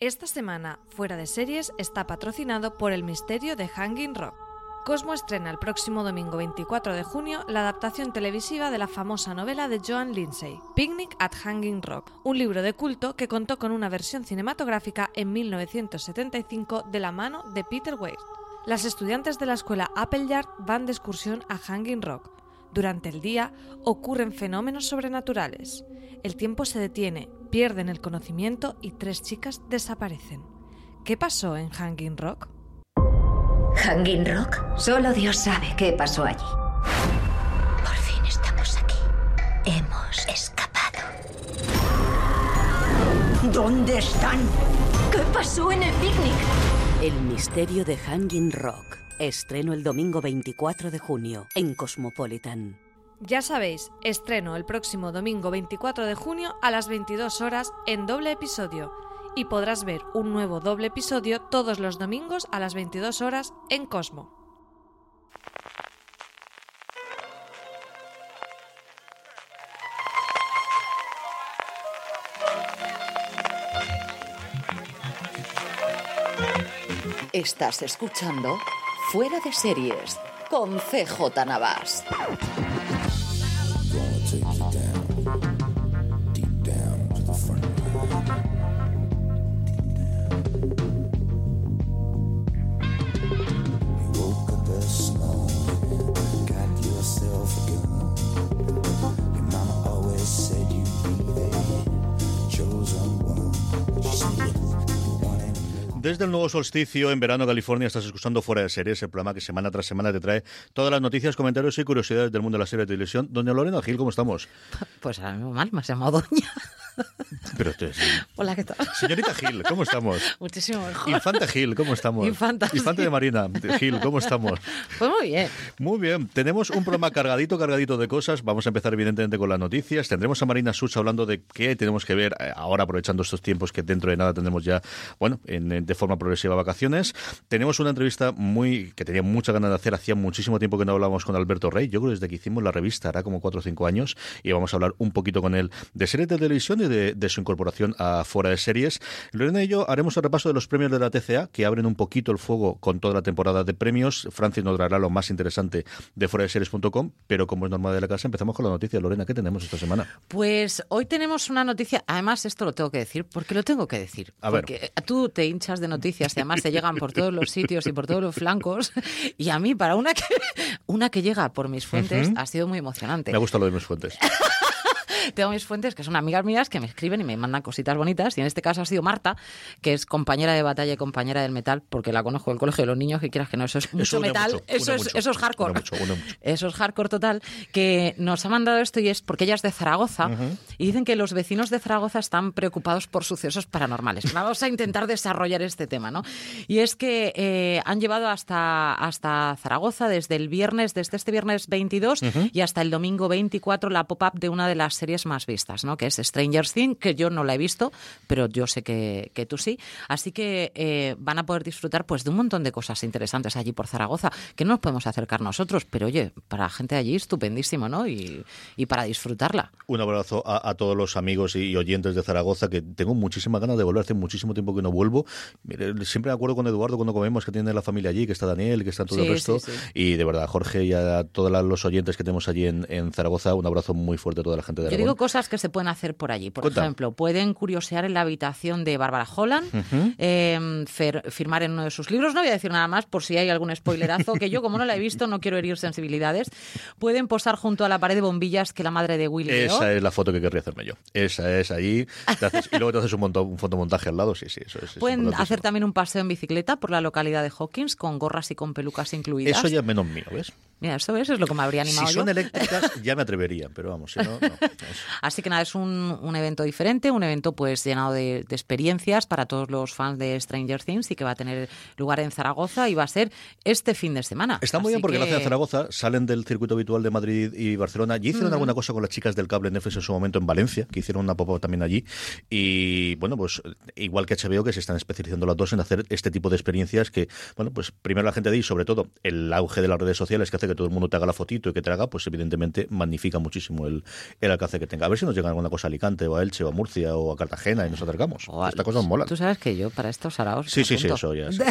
Esta semana, Fuera de Series está patrocinado por el misterio de Hanging Rock. Cosmo estrena el próximo domingo 24 de junio la adaptación televisiva de la famosa novela de Joan Lindsay, Picnic at Hanging Rock, un libro de culto que contó con una versión cinematográfica en 1975 de la mano de Peter Weir. Las estudiantes de la escuela Appleyard van de excursión a Hanging Rock. Durante el día ocurren fenómenos sobrenaturales. El tiempo se detiene, pierden el conocimiento y tres chicas desaparecen. ¿Qué pasó en Hanging Rock? ¿Hanging Rock? Solo Dios sabe qué pasó allí. Por fin estamos aquí. Hemos escapado. ¿Dónde están? ¿Qué pasó en el picnic? El misterio de Hanging Rock. Estreno el domingo 24 de junio en Cosmopolitan. Ya sabéis, estreno el próximo domingo 24 de junio a las 22 horas en doble episodio y podrás ver un nuevo doble episodio todos los domingos a las 22 horas en Cosmo. Estás escuchando Fuera de Series con CJ Navas. take you down. Desde el nuevo solsticio en verano California estás escuchando Fuera de Series, el programa que semana tras semana te trae todas las noticias, comentarios y curiosidades del mundo de la serie de televisión. Doña Lorena Gil, ¿cómo estamos? Pues ahora mismo mal, me has llamado doña. Pero esto es... Hola, ¿qué tal? Señorita Gil, ¿cómo estamos? Muchísimo mejor. Infanta Gil, ¿cómo estamos? Infanta, Infante de Marina, Gil, ¿cómo estamos? Pues muy bien. Muy bien, tenemos un programa cargadito, cargadito de cosas. Vamos a empezar evidentemente con las noticias. Tendremos a Marina Such hablando de qué tenemos que ver eh, ahora, aprovechando estos tiempos que dentro de nada tendremos ya, bueno, en- de forma progresiva vacaciones. Tenemos una entrevista muy que tenía mucha ganas de hacer. Hacía muchísimo tiempo que no hablábamos con Alberto Rey. Yo creo desde que hicimos la revista, hará como cuatro o cinco años, y vamos a hablar un poquito con él de series de televisión y de, de su incorporación a Fuera de Series. Lorena y yo haremos el repaso de los premios de la TCA, que abren un poquito el fuego con toda la temporada de premios. Francis nos traerá lo más interesante de fuera de series.com, pero como es normal de la casa, empezamos con la noticia. Lorena, ¿qué tenemos esta semana? Pues hoy tenemos una noticia, además esto lo tengo que decir, porque lo tengo que decir. A ver. porque tú te hinchas de noticias y además te llegan por todos los sitios y por todos los flancos. Y a mí, para una que, una que llega por mis fuentes, Ujú. ha sido muy emocionante. Me gusta lo de mis fuentes. Tengo mis fuentes que son amigas mías que me escriben y me mandan cositas bonitas. Y en este caso ha sido Marta, que es compañera de batalla y compañera del metal, porque la conozco del colegio de los niños, que quieras que no, eso es mucho une metal, mucho, eso, es, mucho, eso es hardcore. une mucho, une mucho. Eso es hardcore total, que nos ha mandado esto y es porque ella es de Zaragoza y dicen que los vecinos de Zaragoza están preocupados por sucesos paranormales. Vamos a intentar desarrollar este tema, ¿no? Y es que eh, han llevado hasta, hasta Zaragoza desde el viernes, desde este viernes 22 y hasta el domingo 24 la pop-up de una de las series más vistas, ¿no? Que es Stranger Things, que yo no la he visto, pero yo sé que, que tú sí. Así que eh, van a poder disfrutar pues de un montón de cosas interesantes allí por Zaragoza, que no nos podemos acercar nosotros, pero oye, para la gente de allí estupendísimo, ¿no? Y, y para disfrutarla. Un abrazo a, a todos los amigos y oyentes de Zaragoza, que tengo muchísimas ganas de volver. Hace muchísimo tiempo que no vuelvo. Siempre me acuerdo con Eduardo cuando comemos que tiene la familia allí, que está Daniel, que está todo el Sí, resto. sí, sí. Y de verdad, Jorge y a todos los oyentes que tenemos allí en, en Zaragoza, un abrazo muy fuerte a toda la gente de Aragón. Digo cosas que se pueden hacer por allí. Por Cuenta. ejemplo, pueden curiosear en la habitación de Bárbara Holland, eh, fer- firmar en uno de sus libros. No voy a decir nada más por si hay algún spoilerazo, que yo, como no la he visto, no quiero herir sensibilidades. Pueden posar junto a la pared de bombillas que la madre de Willy. Esa es la foto que querría hacerme yo. Esa es ahí. Haces- y luego te haces un, monto- un fotomontaje al lado. Sí, sí, eso es. es Pueden importantísimo. hacer también un paseo en bicicleta por la localidad de Hawkins con gorras y con pelucas incluidas. Eso ya es menos mío, ¿ves? Mira, eso, eso es lo que me habría animado Si son yo. eléctricas, ya me atrevería, pero vamos, si no, no. Así que nada, es un, un evento diferente, un evento pues llenado de, de experiencias para todos los fans de Stranger Things y que va a tener lugar en Zaragoza y va a ser este fin de semana. Está muy Así bien porque lo que- hacen en Zaragoza, salen del circuito habitual de Madrid y Barcelona. Ya hicieron alguna cosa con las chicas del cable Netflix en su momento en Valencia, que hicieron una pop también allí. Y bueno, pues igual que HBO, que se están especializando las dos en hacer este tipo de experiencias que, bueno, pues primero la gente de ahí, sobre todo el auge de las redes sociales que hace que todo el mundo te haga la fotito y que te haga, pues evidentemente magnifica muchísimo el, el alcance que tenga. A ver si nos llega alguna cosa a Alicante o a Elche o a Murcia o a Cartagena y nos acercamos. O a- Estas cosas molan. Tú sabes que yo para estos araos. Sí, sí, sí, eso ya. sí.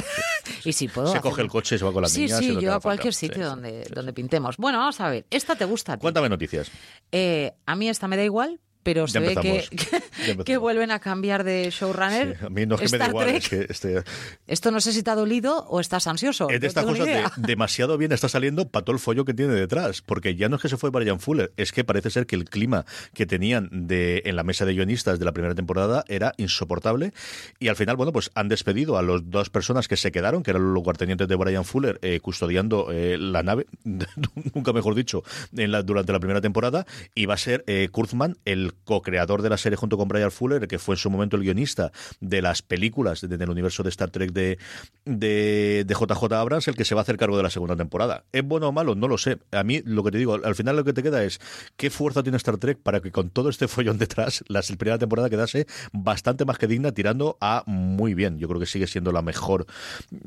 y si puedo. Se hacer- coge el coche y se va con las Sí, niñas. y sí, que yo a cualquier falta. sitio Sí, sí, donde, sí, donde sí. pintemos. Bueno, vamos a ver. Esta te gusta a ti. Cuéntame noticias. Eh, a mí esta me da igual, pero se ve que, que vuelven a cambiar de showrunner. Sí, a mí no es que me da igual, Trek. es que este, Esto no sé si te ha dolido o estás ansioso. es de no estas cosas de demasiado bien está saliendo para todo el follo que tiene detrás, porque ya no es que se fue Brian Fuller, es que parece ser que el clima que tenían de, en la mesa de guionistas de la primera temporada era insoportable y al final, bueno, pues han despedido a las dos personas que se quedaron, que eran los lugartenientes de Brian Fuller, eh, custodiando eh, la nave, nunca mejor dicho, en la, durante la primera temporada, y va a ser eh, Kurtzman, el co-creador de la serie junto con Brian Fuller, que fue en su momento el guionista de las películas de- del universo de Star Trek de, de, de JJ Abrams, el que se va a hacer cargo de la segunda temporada. ¿Es bueno o malo? No lo sé. A mí lo que te digo, al final lo que te queda es qué fuerza tiene Star Trek para que con todo este follón detrás, la primera temporada quedase bastante más que digna, tirando a muy bien. Yo creo que sigue siendo la mejor.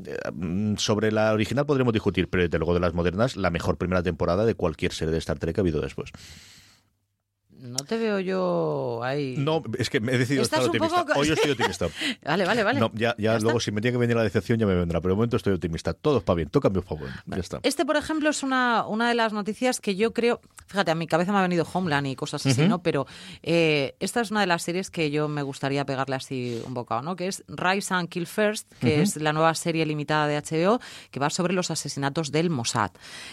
Eh, Sobre la original podremos discutir, pero desde luego de las modernas, la mejor primera temporada de cualquier serie de Star Trek que ha habido después. No te veo yo ahí. No, es que me he decidido estar optimista. poco- Hoy yo estoy optimista. Vale, vale, vale. No, ya, ya, Ya luego está. si me tiene que venir la decepción ya me vendrá, pero de momento estoy optimista. Todo para bien, todo cambios para bueno. Ya está. Este, por ejemplo, es una, una de las noticias que yo creo. Fíjate, a mi cabeza me ha venido Homeland y cosas así, ¿no? Pero eh, esta es una de las series que yo me gustaría pegarle así un bocado, ¿no? Que es Rise and Kill First, que es la nueva serie limitada de HBO que va sobre los asesinatos del Mossad.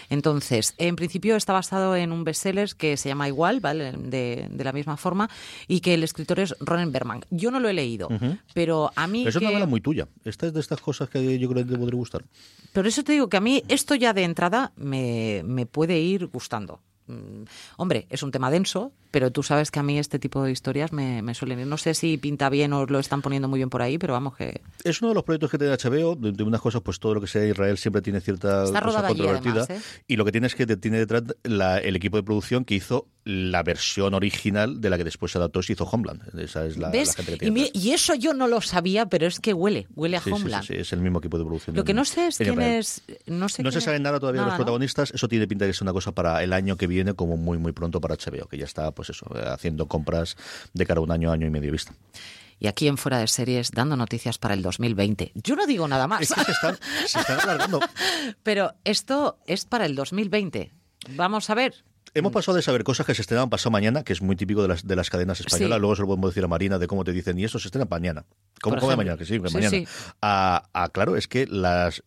Entonces, en principio está basado en un bestseller que se llama igual, ¿vale? De, de la misma forma, y que el escritor es Ronen Berman. Yo no lo he leído, pero a mí. Pero es una novela muy tuya. Esta es de estas cosas que yo creo que te podría gustar. Pero eso te digo que a mí esto ya de entrada me, me puede ir gustando. Mm, Hombre, es un tema denso, pero tú sabes que a mí este tipo de historias me, me suelen ir. No sé si pinta bien o lo están poniendo muy bien por ahí, pero vamos que... Es uno de los proyectos que tiene HBO. De, de unas cosas, pues todo lo que sea Israel siempre tiene cierta Está cosa controvertida. además, ¿eh? Y lo que tiene es que tiene detrás la- el equipo de producción que hizo la versión original de la que después se adaptó y se hizo Homeland. Esa es la, gente que tiene. y eso yo no lo sabía, pero es que huele, huele a Sí, sí, sí, Homeland. sí, es el mismo equipo de producción. Lo que no sé es en quién Israel. es... No, sé No quién se sabe nada todavía de los protagonistas. Eso tiene pinta de que es una cosa para el año que viene, como muy, muy pronto para HBO, que ya está, pues eso, eh, haciendo compras de cara a un año, año y medio vista. Y aquí en Fuera de Series, dando noticias para el 2020. Yo no digo nada más. Es que se están, se están alargando. Pero esto es para el 2020. Vamos a ver. Hemos pasado de saber cosas que se estrenan pasado mañana, que es muy típico de las, de las cadenas españolas. Sí. Luego se lo podemos decir a Marina de cómo te dicen, y eso se estrena mañana. ¿Cómo, cómo de mañana? Que sí, que Sí, mañana. sí. A, a- claro, es que las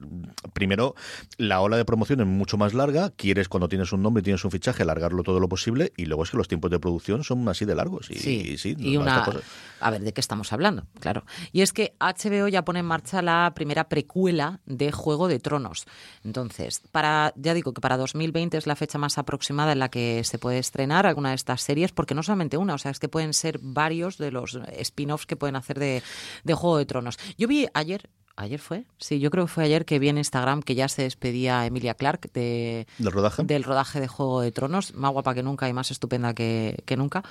primero la ola de promoción es mucho más larga. Quieres, cuando tienes un nombre y tienes un fichaje, alargarlo todo lo posible. Y luego es que los tiempos de producción son así de largos. Y Sí, sí, y una... cosas. A ver, ¿de qué estamos hablando? Claro. Y es que HBO ya pone en marcha la primera precuela de Juego de Tronos. Entonces, para ya digo que para 2020 es la fecha más aproximada en la que se puede estrenar alguna de estas series, porque no solamente una, o sea, es que pueden ser varios de los spin-offs que pueden hacer de, de Juego de Tronos. Yo vi ayer... ¿Ayer fue? Sí, yo creo que fue ayer que vi en Instagram que ya se despedía Emilia Clark de, ¿Del rodaje? del rodaje de Juego de Tronos, más guapa que nunca y más estupenda que, que nunca.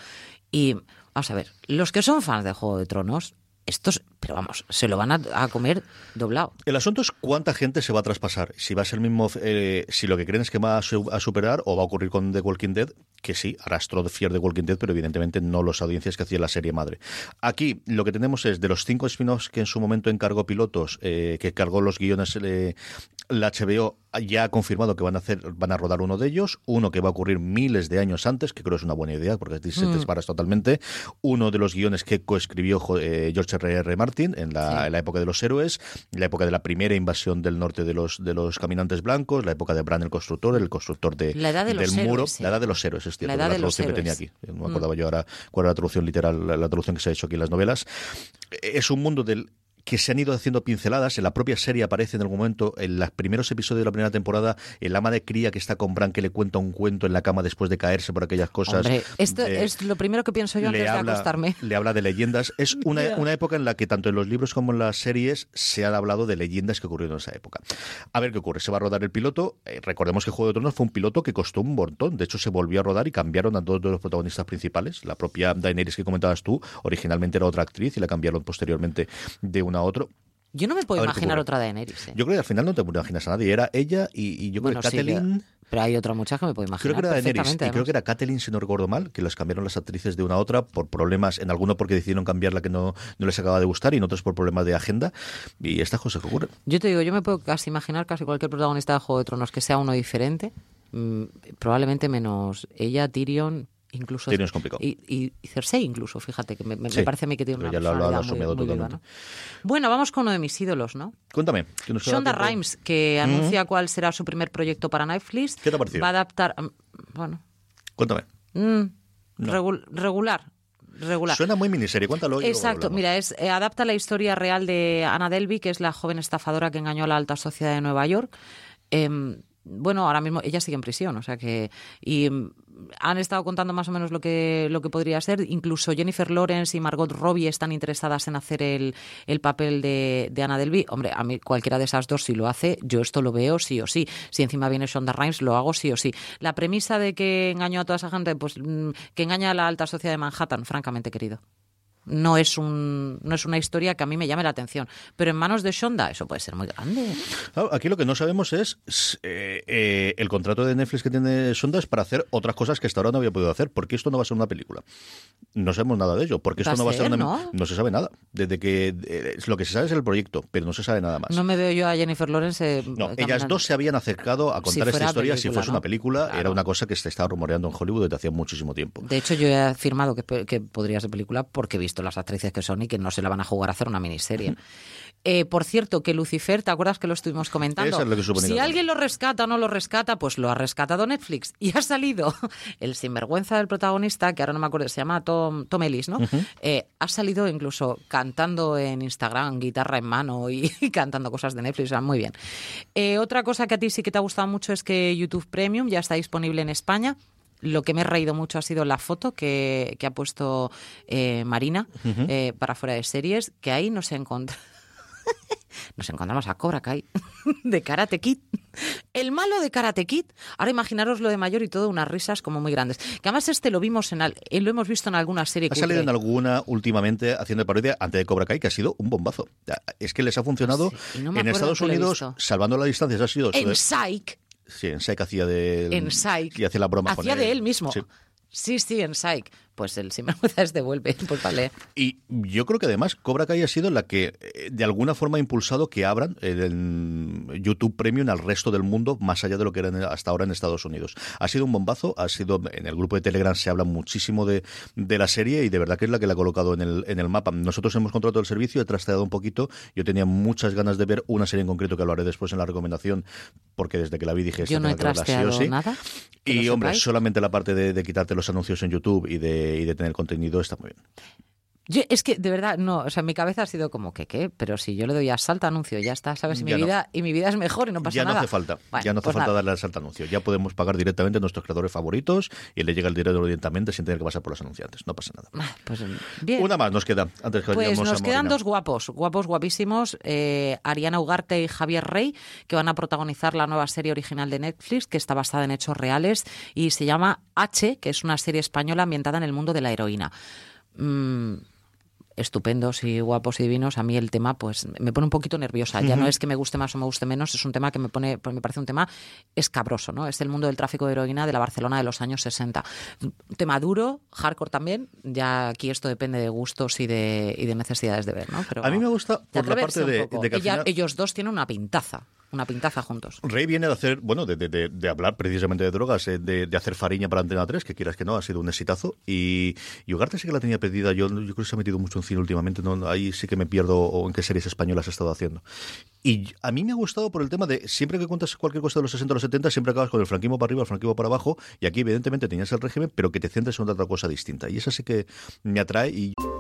Y vamos a ver, los que son fans de Juego de Tronos, estos, pero vamos, se lo van a, comer doblado. El asunto es cuánta gente se va a traspasar. Si va a ser el mismo, eh, si lo que creen es que va a, su- a superar o va a ocurrir con The Walking Dead, que sí, arrastró Fear The Walking Dead, pero evidentemente no las audiencias que hacía la serie madre. Aquí lo que tenemos es de los cinco spin-offs que en su momento encargó pilotos, eh, que cargó los guiones eh, la HBO, ya ha confirmado que van a hacer, van a rodar uno de ellos, uno que va a ocurrir miles de años antes, que creo es una buena idea, porque se te disparas totalmente, uno de los guiones que coescribió eh, George R. R. Martin en la, Sí. en la época de los héroes, la época de la primera invasión del norte de los, de los caminantes blancos, la época de Bran el constructor, el constructor de, La edad de del los muro, héroes, sí. la edad de los héroes, es cierto, La edad la de los que tenía héroes. aquí. No me acordaba yo ahora cuál era la traducción literal, la, la traducción que se ha hecho aquí en las novelas. Es un mundo del que se han ido haciendo pinceladas. En la propia serie aparece en algún momento, en los primeros episodios de la primera temporada, el ama de cría que está con Bran que le cuenta un cuento en la cama después de caerse por aquellas cosas. Hombre, esto es lo primero que pienso yo antes de acostarme. Le habla de leyendas. Es una, una época en la que tanto en los libros como en las series se ha hablado de leyendas que ocurrieron en esa época. A ver qué ocurre. Se va a rodar el piloto. Eh, recordemos que Juego de Tronos fue un piloto que costó un montón. De hecho, se volvió a rodar y cambiaron a todos los protagonistas principales. La propia Daenerys que comentabas tú, originalmente era otra actriz y la cambiaron posteriormente de una a otra. Yo no me puedo imaginar otra Daenerys. ¿eh? Yo creo que al final no te imaginas a nadie. Era ella y, yo creo que Catelyn... pero hay otra muchacha que me puedo imaginar. Creo que era Daenerys y creo que era Catelyn, si no recuerdo mal, que las cambiaron las actrices de una a otra por problemas, en alguno porque decidieron cambiar la que no, no les acaba de gustar y en otros por problemas de agenda. Y estas cosas que ocurren. Yo te digo, yo me puedo casi imaginar casi cualquier protagonista de Juego de Tronos que sea uno diferente, mm, probablemente menos ella, Tyrion, incluso es complicado. Y, y, Cersei incluso, fíjate, que me, parece a mí que tiene una ya lo, muy, muy viva, ¿no? Bueno, vamos con uno de mis ídolos, ¿no? Cuéntame. Shonda Rhimes, que anuncia cuál será su primer proyecto para Netflix. ¿Qué te ha parecido? Va a adaptar... Mm, bueno. Cuéntame. Mm, regular. Regular. Suena muy miniserie, cuéntalo. Exacto, mira, es, eh, adapta la historia real de Anna Delvey, que es la joven estafadora que engañó a la alta sociedad de Nueva York. Eh, bueno, ahora mismo ella sigue en prisión, o sea que y han estado contando más o menos lo que lo que podría ser. Incluso Jennifer Lawrence y Margot Robbie están interesadas en hacer el, el papel de, de Anna Delvey. Hombre, a mí cualquiera de esas dos si lo hace, yo esto lo veo sí o sí. Si encima viene Shonda Rhimes, lo hago sí o sí. La premisa de que engañó a toda esa gente, pues mm, que engaña a la alta sociedad de Manhattan, francamente querido no es, un, no es una historia que a mí me llame la atención. Pero en manos de Shonda eso puede ser muy grande. aquí lo que no sabemos es eh, eh, el contrato de Netflix que tiene Shonda es para hacer otras cosas que hasta ahora no había podido hacer. Porque esto no va a ser una película. No sabemos nada de ello. Porque esto no va a ser una ¿no? no se sabe nada. Desde que eh, lo que se sabe es el proyecto, pero no se sabe nada más. No me veo yo a Jennifer Lawrence. no, ellas dos se habían acercado a contar esta historia si fuese una película. Era una cosa que se estaba rumoreando en Hollywood desde hacía muchísimo tiempo. De hecho, yo he afirmado que, que podría ser película porque he visto las actrices que son y que no se la van a jugar a hacer una miniserie. Eh, por cierto, que Lucifer, ¿te acuerdas que lo estuvimos comentando? si alguien lo rescata o no lo rescata, pues lo ha rescatado Netflix. Y ha salido el sinvergüenza del protagonista, que ahora no me acuerdo, se llama Tom, Tom Ellis, ¿no? Eh, ha salido incluso cantando en Instagram, guitarra en mano y, cantando cosas de Netflix. muy bien. Eh, otra cosa que a ti sí que te ha gustado mucho es que YouTube Premium ya está disponible en España lo que me he reído mucho ha sido la foto que, ha puesto eh, Marina eh, para fuera de series, que ahí nos encontramos. nos encontramos a Cobra Kai de Karate Kid. El malo de Karate Kid. Ahora imaginaros lo de mayor y todo, unas risas como muy grandes. Que además este lo vimos en, eh, lo hemos visto en alguna serie. Ha salido en alguna últimamente haciendo parodia antes de Cobra Kai, que ha sido un bombazo. Es que les ha funcionado en Estados Unidos, salvando las distancias, ha sido... En Psych Sí, en Psych hacía de... En Psych. Y hacía la broma Hacía de él mismo. Sí. Sí, sí, en Psych. Pues el sinvergüenza es devuelve, pues vale. Y yo creo que además Cobra Kai ha sido la que eh, de alguna forma ha impulsado que abran el YouTube Premium al resto del mundo, más allá de lo que era hasta ahora en Estados Unidos. Ha sido un bombazo, ha sido en el grupo de Telegram se habla muchísimo de, de la serie y de verdad que es la que la ha colocado en el, en el mapa. Nosotros hemos contratado el servicio, he trasteado un poquito, yo tenía muchas ganas de ver una serie en concreto que lo haré después en la recomendación, porque desde que la vi dije, yo no he trasteado sí nada. Y hombre, solamente la parte de, de quitarte los anuncios en YouTube y de y de tener contenido está muy bien. Yo, es que de verdad, no, o sea, mi cabeza ha sido como que qué, pero si yo le doy a salta anuncio, ya está, ¿sabes? Y mi, vida, y mi vida es mejor y no pasa nada. Ya no hace falta, ya no hace pues falta darle al salta anuncio. Ya podemos pagar directamente a nuestros creadores favoritos y le llega el dinero directamente sin tener que pasar por los anunciantes. No pasa nada. Ah, pues bien. Una más nos queda antes que Pues nos quedan dos guapos, guapos guapísimos, eh, Ariana Ugarte y Javier Rey, que van a protagonizar la nueva serie original de Netflix, que está basada en hechos reales y se llama H, que es una serie española ambientada en el mundo de la heroína. Mm, estupendos y guapos y divinos, a mí el tema pues me pone un poquito nerviosa. Ya no es que me guste más o me guste menos, es un tema que me pone, pues, me parece un tema escabroso, ¿no? Es el mundo del tráfico de heroína de la Barcelona de los años 60. Un tema duro, hardcore también, ya aquí esto depende de gustos y de, y de necesidades de ver, ¿no? Pero, a mí me gusta por la parte de, que ellos dos tienen una pintaza una pintaza juntos. Rey viene de hacer, bueno, de, de, de hablar precisamente de drogas, eh, de, hacer fariña para Antena 3, que quieras que no, ha sido un exitazo. Y, y Ugarte sí que la tenía perdida. Yo, yo creo que se ha metido mucho en cine últimamente. ¿no? Ahí sí que me pierdo o en qué series españolas ha estado haciendo. Y a mí me ha gustado por el tema de siempre que cuentas cualquier cosa de los 60 o los 70, siempre acabas con el franquismo para arriba, el franquismo para abajo. Y aquí, evidentemente, tenías el régimen, pero que te centres en otra cosa distinta. Y esa sí que me atrae. Y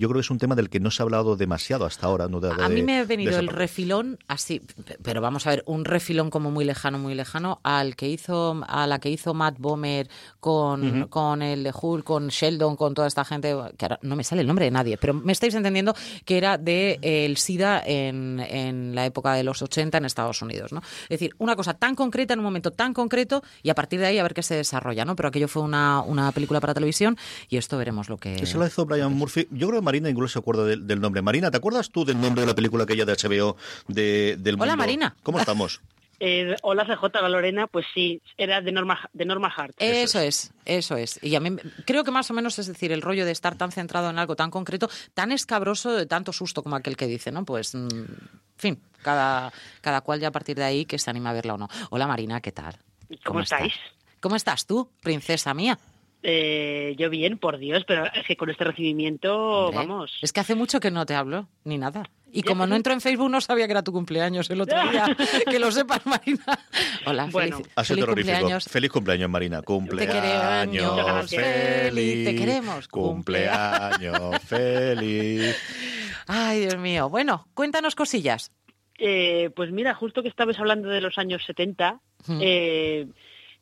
Yo creo que es un tema del que no se ha hablado demasiado hasta ahora. ¿no? De, A mí me ha venido el refilón así, pero vamos a ver, un refilón como muy lejano, muy lejano, al que hizo, a la que hizo Matt Bomer con, con el de Hulk, con Sheldon, con toda esta gente, que ahora no me sale el nombre de nadie, pero me estáis entendiendo que era de eh, el SIDA en, en la época de los 80 en Estados Unidos, ¿no? Es decir, una cosa tan concreta en un momento tan concreto y a partir de ahí a ver qué se desarrolla, ¿no? Pero aquello fue una, una película para televisión y esto veremos lo que... Eso lo hizo Brian Murphy. Yo creo que Marina incluso se acuerda del, del nombre. Marina, ¿te acuerdas tú del nombre de la película aquella de HBO de, del Hola, mundo? Marina. ¿Cómo estamos? Eh, hola CJ, la Lorena, pues sí, era de Norma, de Norma Hart. Eso es, eso es. Y a mí me- creo que más o menos es decir, el rollo de estar tan centrado en algo tan concreto, tan escabroso, de tanto susto como aquel que dice, ¿no? Pues, mm, en fin, cada, cada cual ya a partir de ahí que se anima a verla o no. Hola Marina, ¿qué tal? ¿Cómo estáis? ¿Cómo estás tú, princesa mía? Eh, yo bien, por Dios, pero es que con este recibimiento, Hombre, vamos. Es que hace mucho que no te hablo, ni nada. Y como no entro en Facebook, no sabía que era tu cumpleaños el otro día. que lo sepas, Marina. Hola, Bueno. feliz, Ha sido feliz terrorífico. cumpleaños. Feliz cumpleaños, Marina. Cumpleaños queremos. feliz. Te queremos. Cumpleaños feliz. Ay, Dios mío. Bueno, cuéntanos cosillas. Eh, pues mira, justo que estabais hablando de los años 70, Mm. eh,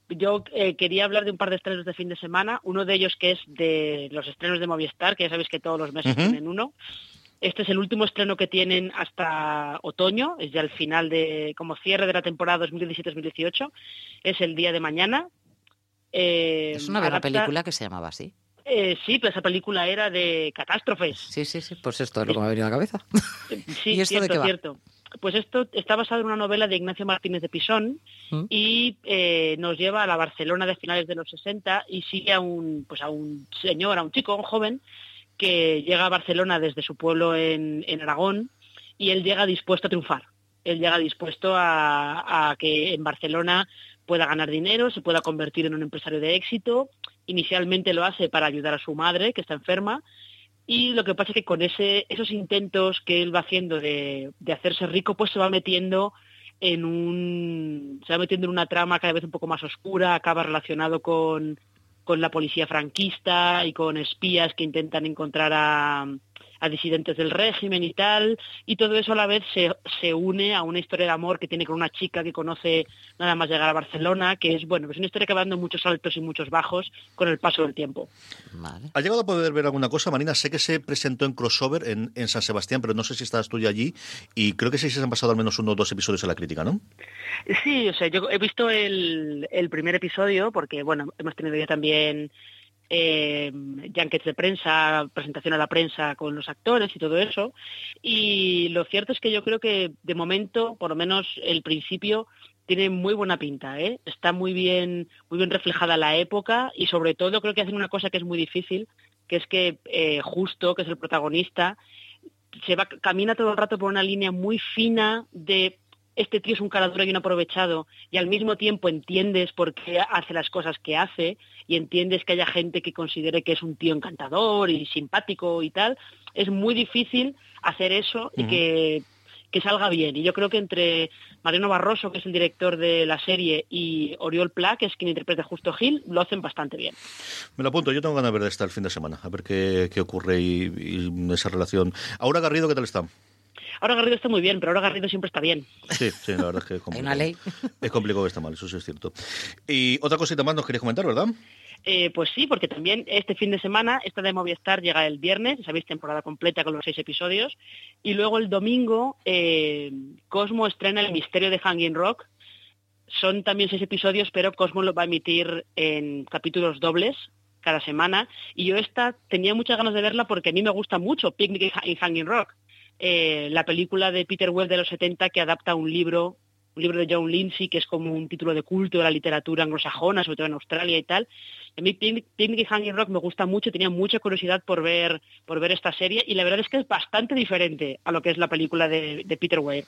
yo eh, quería hablar de un par de estrenos de fin de semana. Uno de ellos que es de los estrenos de Movistar, que ya sabéis que todos los meses Ujú. tienen uno. Este es el último estreno que tienen hasta otoño, es ya el final de, como cierre de la temporada 2017-2018. Es el día de mañana. Eh, Es una, adapta- película que se llamaba así. Eh, sí, pero esa película era de catástrofes. Sí, sí, sí. Pues esto es lo que me ha venido a la cabeza. Sí, ¿Y esto de cierto, qué va? cierto. Pues esto está basado en una novela de Ignacio Martínez de Pisón ¿Mm? y eh, nos lleva a la Barcelona de finales de los 60 y sigue a un, pues a un señor, a un chico, a un joven, que llega a Barcelona desde su pueblo en, en Aragón y él llega dispuesto a triunfar. Él llega dispuesto a, a que en Barcelona pueda ganar dinero, se pueda convertir en un empresario de éxito. Inicialmente lo hace para ayudar a su madre, que está enferma, y lo que pasa es que con esos intentos que él va haciendo de, de hacerse rico, pues se va metiendo en un. se va metiendo en una trama cada vez un poco más oscura, acaba relacionado con, con la policía franquista y con espías que intentan encontrar a, a disidentes del régimen y tal, y todo eso a la vez se, se une a una historia de amor que tiene con una chica que conoce nada más llegar a Barcelona, que es, bueno, es una historia que va dando muchos altos y muchos bajos con el paso del tiempo. Vale. ¿Has llegado a poder ver alguna cosa, Marina? Sé que se presentó en crossover en, en San Sebastián, pero no sé si estabas tú ya allí. Y creo que sí se han pasado al menos uno o dos episodios en la crítica, ¿no? Sí, o sea, yo he visto el, el primer episodio porque, bueno, hemos tenido ya también eh, de prensa, presentación a la prensa con los actores y todo eso. Y lo cierto es que yo creo que de momento, por lo menos el principio, tiene muy buena pinta, ¿eh? Está muy bien, muy bien reflejada la época y sobre todo creo que hacen una cosa que es muy difícil, que es que eh, Justo, que es el protagonista, se va, camina todo el rato por una línea muy fina de este tío es un caradura y un aprovechado y al mismo tiempo entiendes por qué hace las cosas que hace y entiendes que haya gente que considere que es un tío encantador y simpático y tal, es muy difícil hacer eso y que, que salga bien. Y yo creo que entre Mariano Barroso, que es el director de la serie, y Oriol Pla, que es quien interpreta Justo Gil, lo hacen bastante bien. Me lo apunto. Yo tengo ganas de ver esta el fin de semana, a ver qué, qué ocurre y, y esa relación. Ahora Garrido, ¿qué tal está? Ahora Garrido está muy bien, pero ahora Garrido siempre está bien. Sí, sí, la verdad es que es Hay complicado. una ley. Es complicado que está mal, eso sí es cierto. Y otra cosita más nos querías comentar, ¿verdad? Eh, pues sí, porque también este fin de semana, esta de Movistar llega el viernes, sabéis, temporada completa con los seis episodios, y luego el domingo eh, Cosmo estrena El Misterio de Hanging Rock. Son también seis episodios, pero Cosmo lo va a emitir en capítulos dobles cada semana, y yo esta tenía muchas ganas de verla porque a mí me gusta mucho Picnic in Hanging Rock, eh, la película de Peter Weir de los 70 que adapta un libro un libro de John Lindsay, que es como un título de culto de la literatura anglosajona, sobre todo en Australia y tal. A mí Picnic y Hanging Rock me gusta mucho, tenía mucha curiosidad por ver, por ver esta serie y la verdad es que es bastante diferente a lo que es la película de, Peter Weir.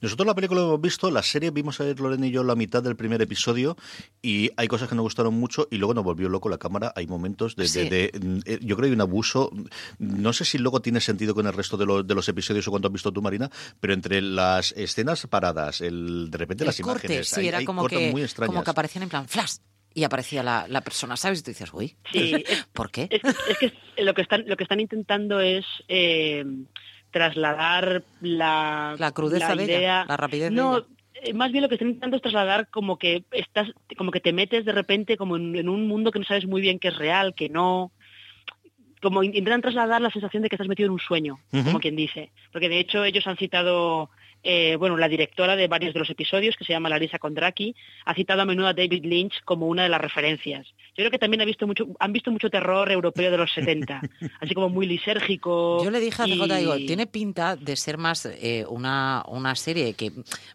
Nosotros la película lo hemos visto, la serie vimos a ver Lorena y yo la mitad del primer episodio y hay cosas que nos gustaron mucho y luego nos volvió loco la cámara. Hay momentos de, eh, yo creo que hay un abuso. No sé si luego tiene sentido con el resto de, de los episodios o cuando has visto tú, Marina, pero entre las escenas paradas, el de repente las imágenes, sí, era como, que, como que aparecían en plan flash y aparecía la, la, persona, ¿sabes? Y tú dices, uy, sí, ¿por qué? Es, que lo que están, lo que están intentando es eh, trasladar la, la crudeza de ella, la rapidez no, de eh, más bien lo que están intentando es trasladar como que estás, como que te metes de repente como en, un mundo que no sabes muy bien que es real, que no como intentan trasladar la sensación de que estás metido en un sueño, como quien dice. Porque de hecho ellos han citado eh, bueno, la directora de varios de los episodios, que se llama Larisa Kondraki, ha citado a menudo a David Lynch como una de las referencias. Yo creo que también ha visto mucho, han visto mucho terror europeo de los 70, así como muy lisérgico. Yo le dije a CJ, digo, tiene pinta de ser más eh, una, una serie que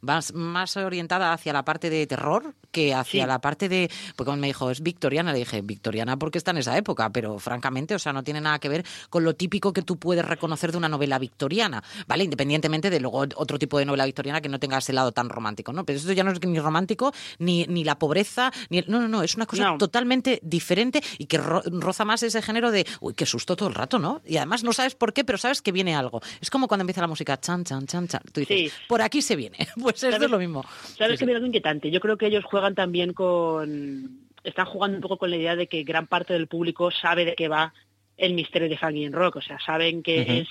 va más orientada hacia la parte de terror que hacia la parte de... Porque cuando me dijo, es victoriana, le dije, victoriana porque está en esa época, pero francamente, o sea, no tiene nada que ver con lo típico que tú puedes reconocer de una novela victoriana, ¿vale? Independientemente de luego otro tipo de novela victoriana que no tenga ese lado tan romántico, ¿no? Pero esto ya no es ni romántico, ni, ni la pobreza, ni... no, no, no, es una cosa totalmente diferente y que roza más ese género de, uy, qué susto todo el rato, ¿no? Y además no sabes por qué, pero sabes que viene algo. Es como cuando empieza la música, chan, chan, chan, chan. Tú dices, por aquí se viene. Pues esto es lo mismo. ¿Sabes que mira inquietante? Yo creo que ellos juegan también con... Están jugando un poco con la idea de que gran parte del público sabe de qué va el misterio de Hanging Rock. O sea, saben que es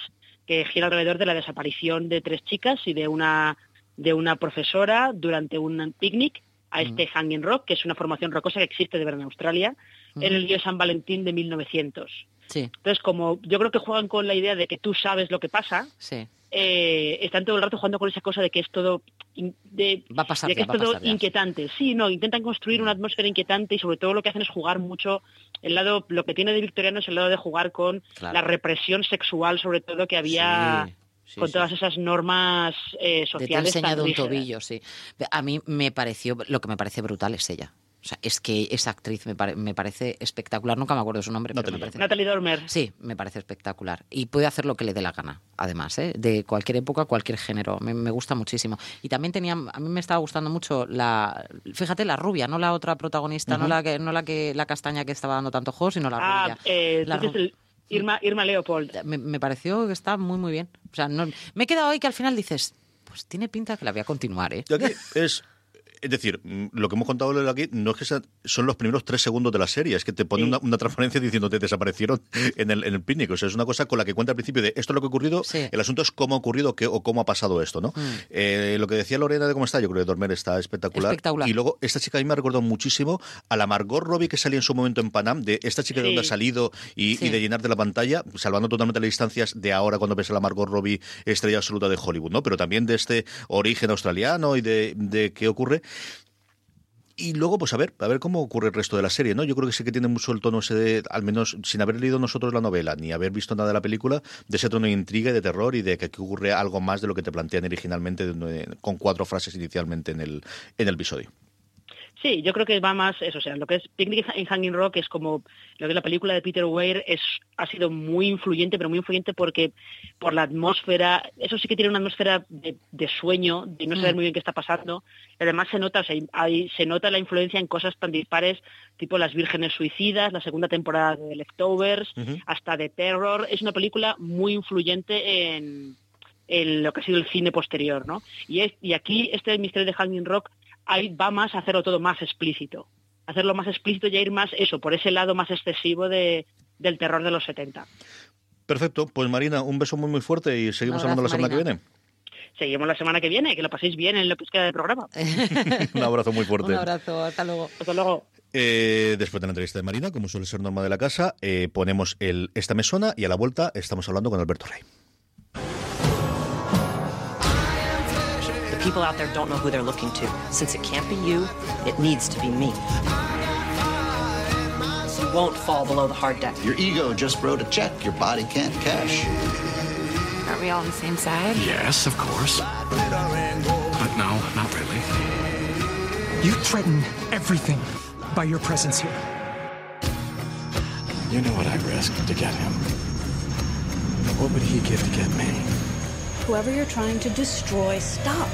que gira alrededor de la desaparición de tres chicas y de una, de una profesora durante un picnic a este Hanging Rock, que es una formación rocosa que existe de ver en Australia, en el día San Valentín de 1900. Sí. Entonces, como yo creo que juegan con la idea de que tú sabes lo que pasa, sí. Eh, están todo el rato jugando con esa cosa de que es todo de, va a pasar que es todo inquietante. Sí, no, intentan construir una atmósfera inquietante y sobre todo lo que hacen es jugar mucho el lado, lo que tiene de victoriano es el lado de jugar con la represión sexual, sobre todo que había con todas esas normas eh, sociales. De te un tobillo, sí. A mí me pareció, lo que me parece brutal es ella. O sea, es que esa actriz me, me parece espectacular. Nunca me acuerdo de su nombre. Natalie, me parece... Natalie Dormer. Sí, me parece espectacular. Y puede hacer lo que le dé la gana, además, ¿eh? de cualquier época, cualquier género. Me, gusta muchísimo. Y también tenía, a mí me estaba gustando mucho la, fíjate, la rubia, no la otra protagonista, no la que, no la que la castaña que estaba dando tanto juego, sino la ah, rubia. Eh, el... Irma, Irma Leopold. Me, pareció que está muy, muy bien. O sea, no, me he quedado ahí que al final dices, pues tiene pinta que la voy a continuar, ¿eh? es es decir, mm, lo que hemos contado aquí no es que son los primeros tres segundos de la serie, es que te pone una, transparencia diciendo te desaparecieron en el, en el picnic. O sea, es una cosa con la que cuenta al principio de esto es lo que ha ocurrido, el asunto es cómo ha ocurrido qué, o cómo ha pasado esto, ¿no? Mm. Eh, lo que decía Lorena de cómo está, yo creo que Dormer está espectacular. Y luego, esta chica a mí me ha recordado muchísimo a la Margot Robbie que salía en su momento en Panam, de esta chica de donde ha salido y, de llenarte la pantalla, salvando totalmente las distancias de ahora cuando ves a la Margot Robbie estrella absoluta de Hollywood, ¿no? Pero también de este origen australiano y de, de qué ocurre. Y luego, pues a ver, a ver cómo ocurre el resto de la serie, ¿no? Yo creo que sí que tiene mucho el tono ese de, al menos sin haber leído nosotros la novela, ni haber visto nada de la película, de ese tono de intriga y de terror y de que aquí ocurre algo más de lo que te plantean originalmente con cuatro frases inicialmente en el, en el episodio. Sí, yo creo que va más eso, o sea, lo que es Picnic en Hanging Rock es como lo que es la película de Peter Weir es ha sido muy influyente, pero muy influyente porque por la atmósfera, eso sí que tiene una atmósfera de, sueño, de no saber mm. muy bien qué está pasando. además se nota, o sea, se nota la influencia en cosas tan dispares, tipo Las Vírgenes Suicidas, la segunda temporada de Leftovers, hasta de Terror. Es una película muy influyente en, lo que ha sido el cine posterior, ¿no? Y, es, y aquí este misterio de Hanging Rock ahí va más a hacerlo todo más explícito. Hacerlo más explícito y ir más eso, por ese lado más excesivo de, del terror de los 70. Perfecto, pues Marina, un beso muy muy fuerte y seguimos hablando la semana que viene. Seguimos la semana que viene, que lo paséis bien en lo que queda del programa. un abrazo muy fuerte. Un abrazo, hasta luego. Hasta luego. Eh, después de la entrevista de Marina, como suele ser norma de la casa, eh, ponemos el, esta mesona y a la vuelta estamos hablando con Alberto Rey. People out there don't know who they're looking to. Since it can't be you, it needs to be me. You won't fall below the hard deck. Your ego just wrote a check your body can't cash. Are we all on the same side? Yes, of course. But no, not really. You threaten everything by your presence here. You know what I risked to get him. What would he give to get me? Whoever you're trying to destroy, stop.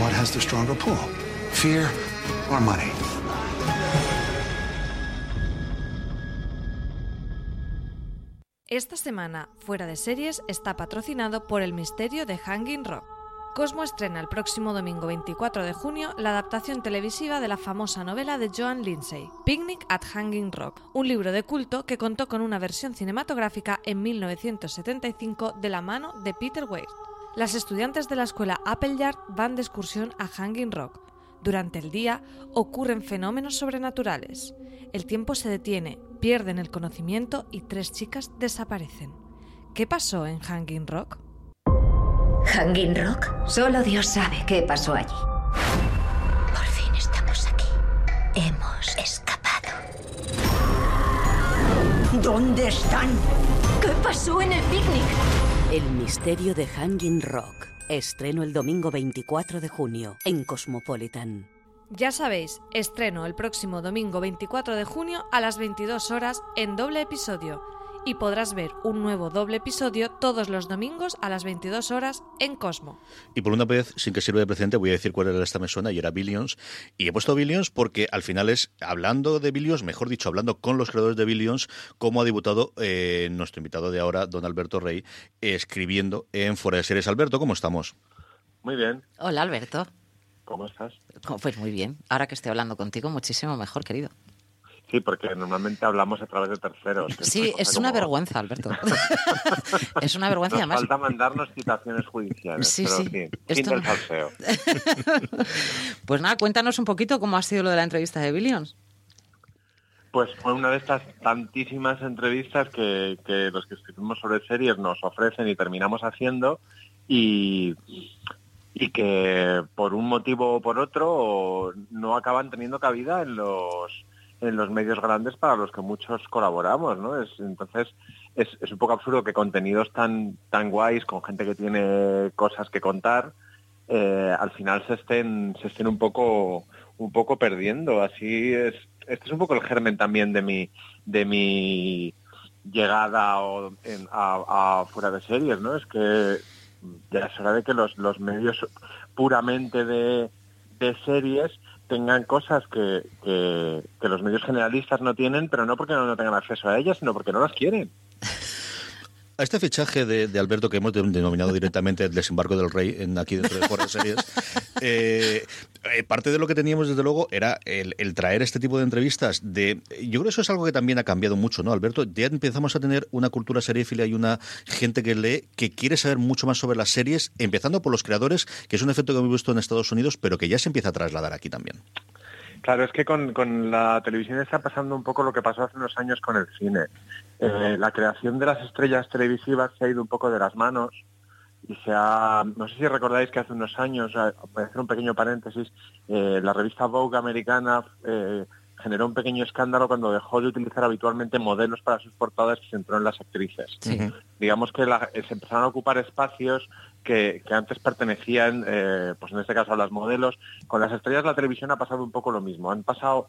What has the stronger pull? Fear or money? Esta semana, Fuera de Series está patrocinado por El Misterio de Hanging Rock. Cosmo estrena el próximo domingo 24 de junio la adaptación televisiva de la famosa novela de Joan Lindsay, Picnic at Hanging Rock, un libro de culto que contó con una versión cinematográfica en 1975 de la mano de Peter Weir. Las estudiantes de la escuela Appleyard van de excursión a Hanging Rock. Durante el día ocurren fenómenos sobrenaturales. El tiempo se detiene, pierden el conocimiento y tres chicas desaparecen. ¿Qué pasó en Hanging Rock? Hanging Rock, solo Dios sabe qué pasó allí. Por fin estamos aquí. Hemos escapado. ¿Dónde están? ¿Qué pasó en el picnic? El misterio de Hanging Rock. Estreno el domingo 24 de junio en Cosmopolitan. Ya sabéis, estreno el próximo domingo 24 de junio a las 22 horas en doble episodio y podrás ver un nuevo doble episodio todos los domingos a las 22 horas en Cosmo. Y por una vez, sin que sirva de precedente, voy a decir cuál era esta mesona y era Billions. Y he puesto Billions porque al final es, hablando de Billions, mejor dicho, hablando con los creadores de Billions, como ha debutado eh, nuestro invitado de ahora, don Alberto Rey, escribiendo en Fuera de Series. Alberto, ¿cómo estamos? Muy bien. Hola, Alberto. ¿Cómo estás? Pues muy bien. Ahora que estoy hablando contigo, muchísimo mejor, querido. Sí, porque normalmente hablamos a través de terceros. Sí, es una vergüenza, Alberto. es una vergüenza. Nos además. falta mandarnos citaciones judiciales. Sí, pero sí. fin, Esto fin del salseo. Pues nada, cuéntanos un poquito cómo ha sido lo de la entrevista de Billions. Pues fue una de estas tantísimas entrevistas que, que los que escribimos sobre series nos ofrecen y terminamos haciendo y, y que por un motivo o por otro no acaban teniendo cabida en los en los medios grandes para los que muchos colaboramos, ¿no? Es, entonces es, un poco absurdo que contenidos tan tan guays con gente que tiene cosas que contar eh, al final se estén se estén un poco un poco perdiendo. Así es este es un poco el germen también de mi de mi llegada a fuera de series, ¿no? Es que ya es hora de que los, los medios puramente de, de series tengan cosas que, que, los medios generalistas no tienen, pero no porque no, no tengan acceso a ellas, sino porque no las quieren. A este fichaje de, de Alberto, que hemos de- denominado directamente el desembarco del rey en aquí dentro de Fuera de Series, eh, eh, parte de lo que teníamos desde luego era el, el traer este tipo de entrevistas. De, yo creo que eso es algo que también ha cambiado mucho, ¿no, Alberto? Ya empezamos a tener una cultura seriéfila y una gente que lee, que quiere saber mucho más sobre las series, empezando por los creadores, que es un efecto que hemos visto en Estados Unidos, pero que ya se empieza a trasladar aquí también. Claro, es que con, con la televisión está pasando un poco lo que pasó hace unos años con el cine. Eh, la creación de las estrellas televisivas se ha ido un poco de las manos y se ha, no sé si recordáis que hace unos años, eh, voy a hacer un pequeño paréntesis, eh, la revista Vogue americana eh, generó un pequeño escándalo cuando dejó de utilizar habitualmente modelos para sus portadas y se centró en las actrices. Digamos que la- se empezaron a ocupar espacios que, que antes pertenecían, eh, pues en este caso a las modelos. Con las estrellas de la televisión ha pasado un poco lo mismo. Han pasado,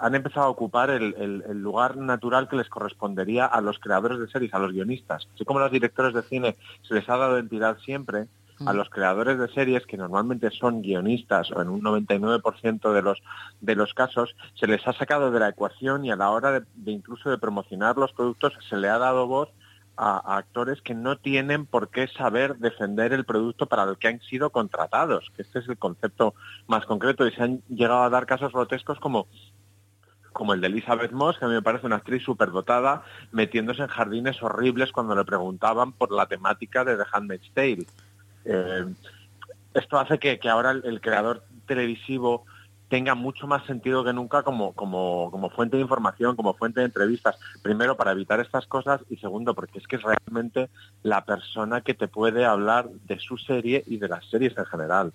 han empezado a ocupar el, el- el lugar natural que les correspondería a los creadores de series, a los guionistas. Así como a los directores de cine se les ha dado entidad siempre, a los creadores de series, que normalmente son guionistas o en un 99% de los, de los casos, se les ha sacado de la ecuación y a la hora de, de incluso de promocionar los productos se le ha dado voz a, a actores que no tienen por qué saber defender el producto para el que han sido contratados, que este es el concepto más concreto y se han llegado a dar casos grotescos como como el de Elizabeth Moss, que a mí me parece una actriz superdotada, metiéndose en jardines horribles cuando le preguntaban por la temática de The Handmaid's Tale. Eh, esto hace que, que ahora el, el creador televisivo tenga mucho más sentido que nunca como, como, como fuente de información, como fuente de entrevistas. Primero, para evitar estas cosas y segundo, porque es que es realmente la persona que te puede hablar de su serie y de las series en general.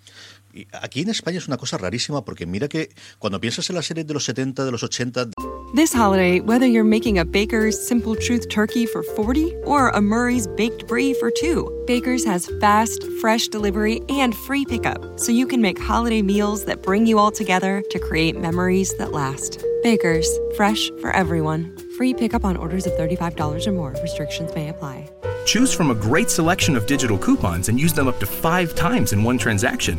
Y aquí en España es una cosa rarísima porque mira que cuando piensas en las series de los 70, de los 80... This holiday, whether you're making a Baker's Simple Truth turkey for 40 or a Murray's Baked Brie for 2, Baker's has fast, fresh delivery and free pickup, so you can make holiday meals that bring you all together to create memories that last. Baker's, fresh for everyone. Free pickup on orders of $35 or more. Restrictions may apply. Choose from a great selection of digital coupons and use them up to five times in one transaction.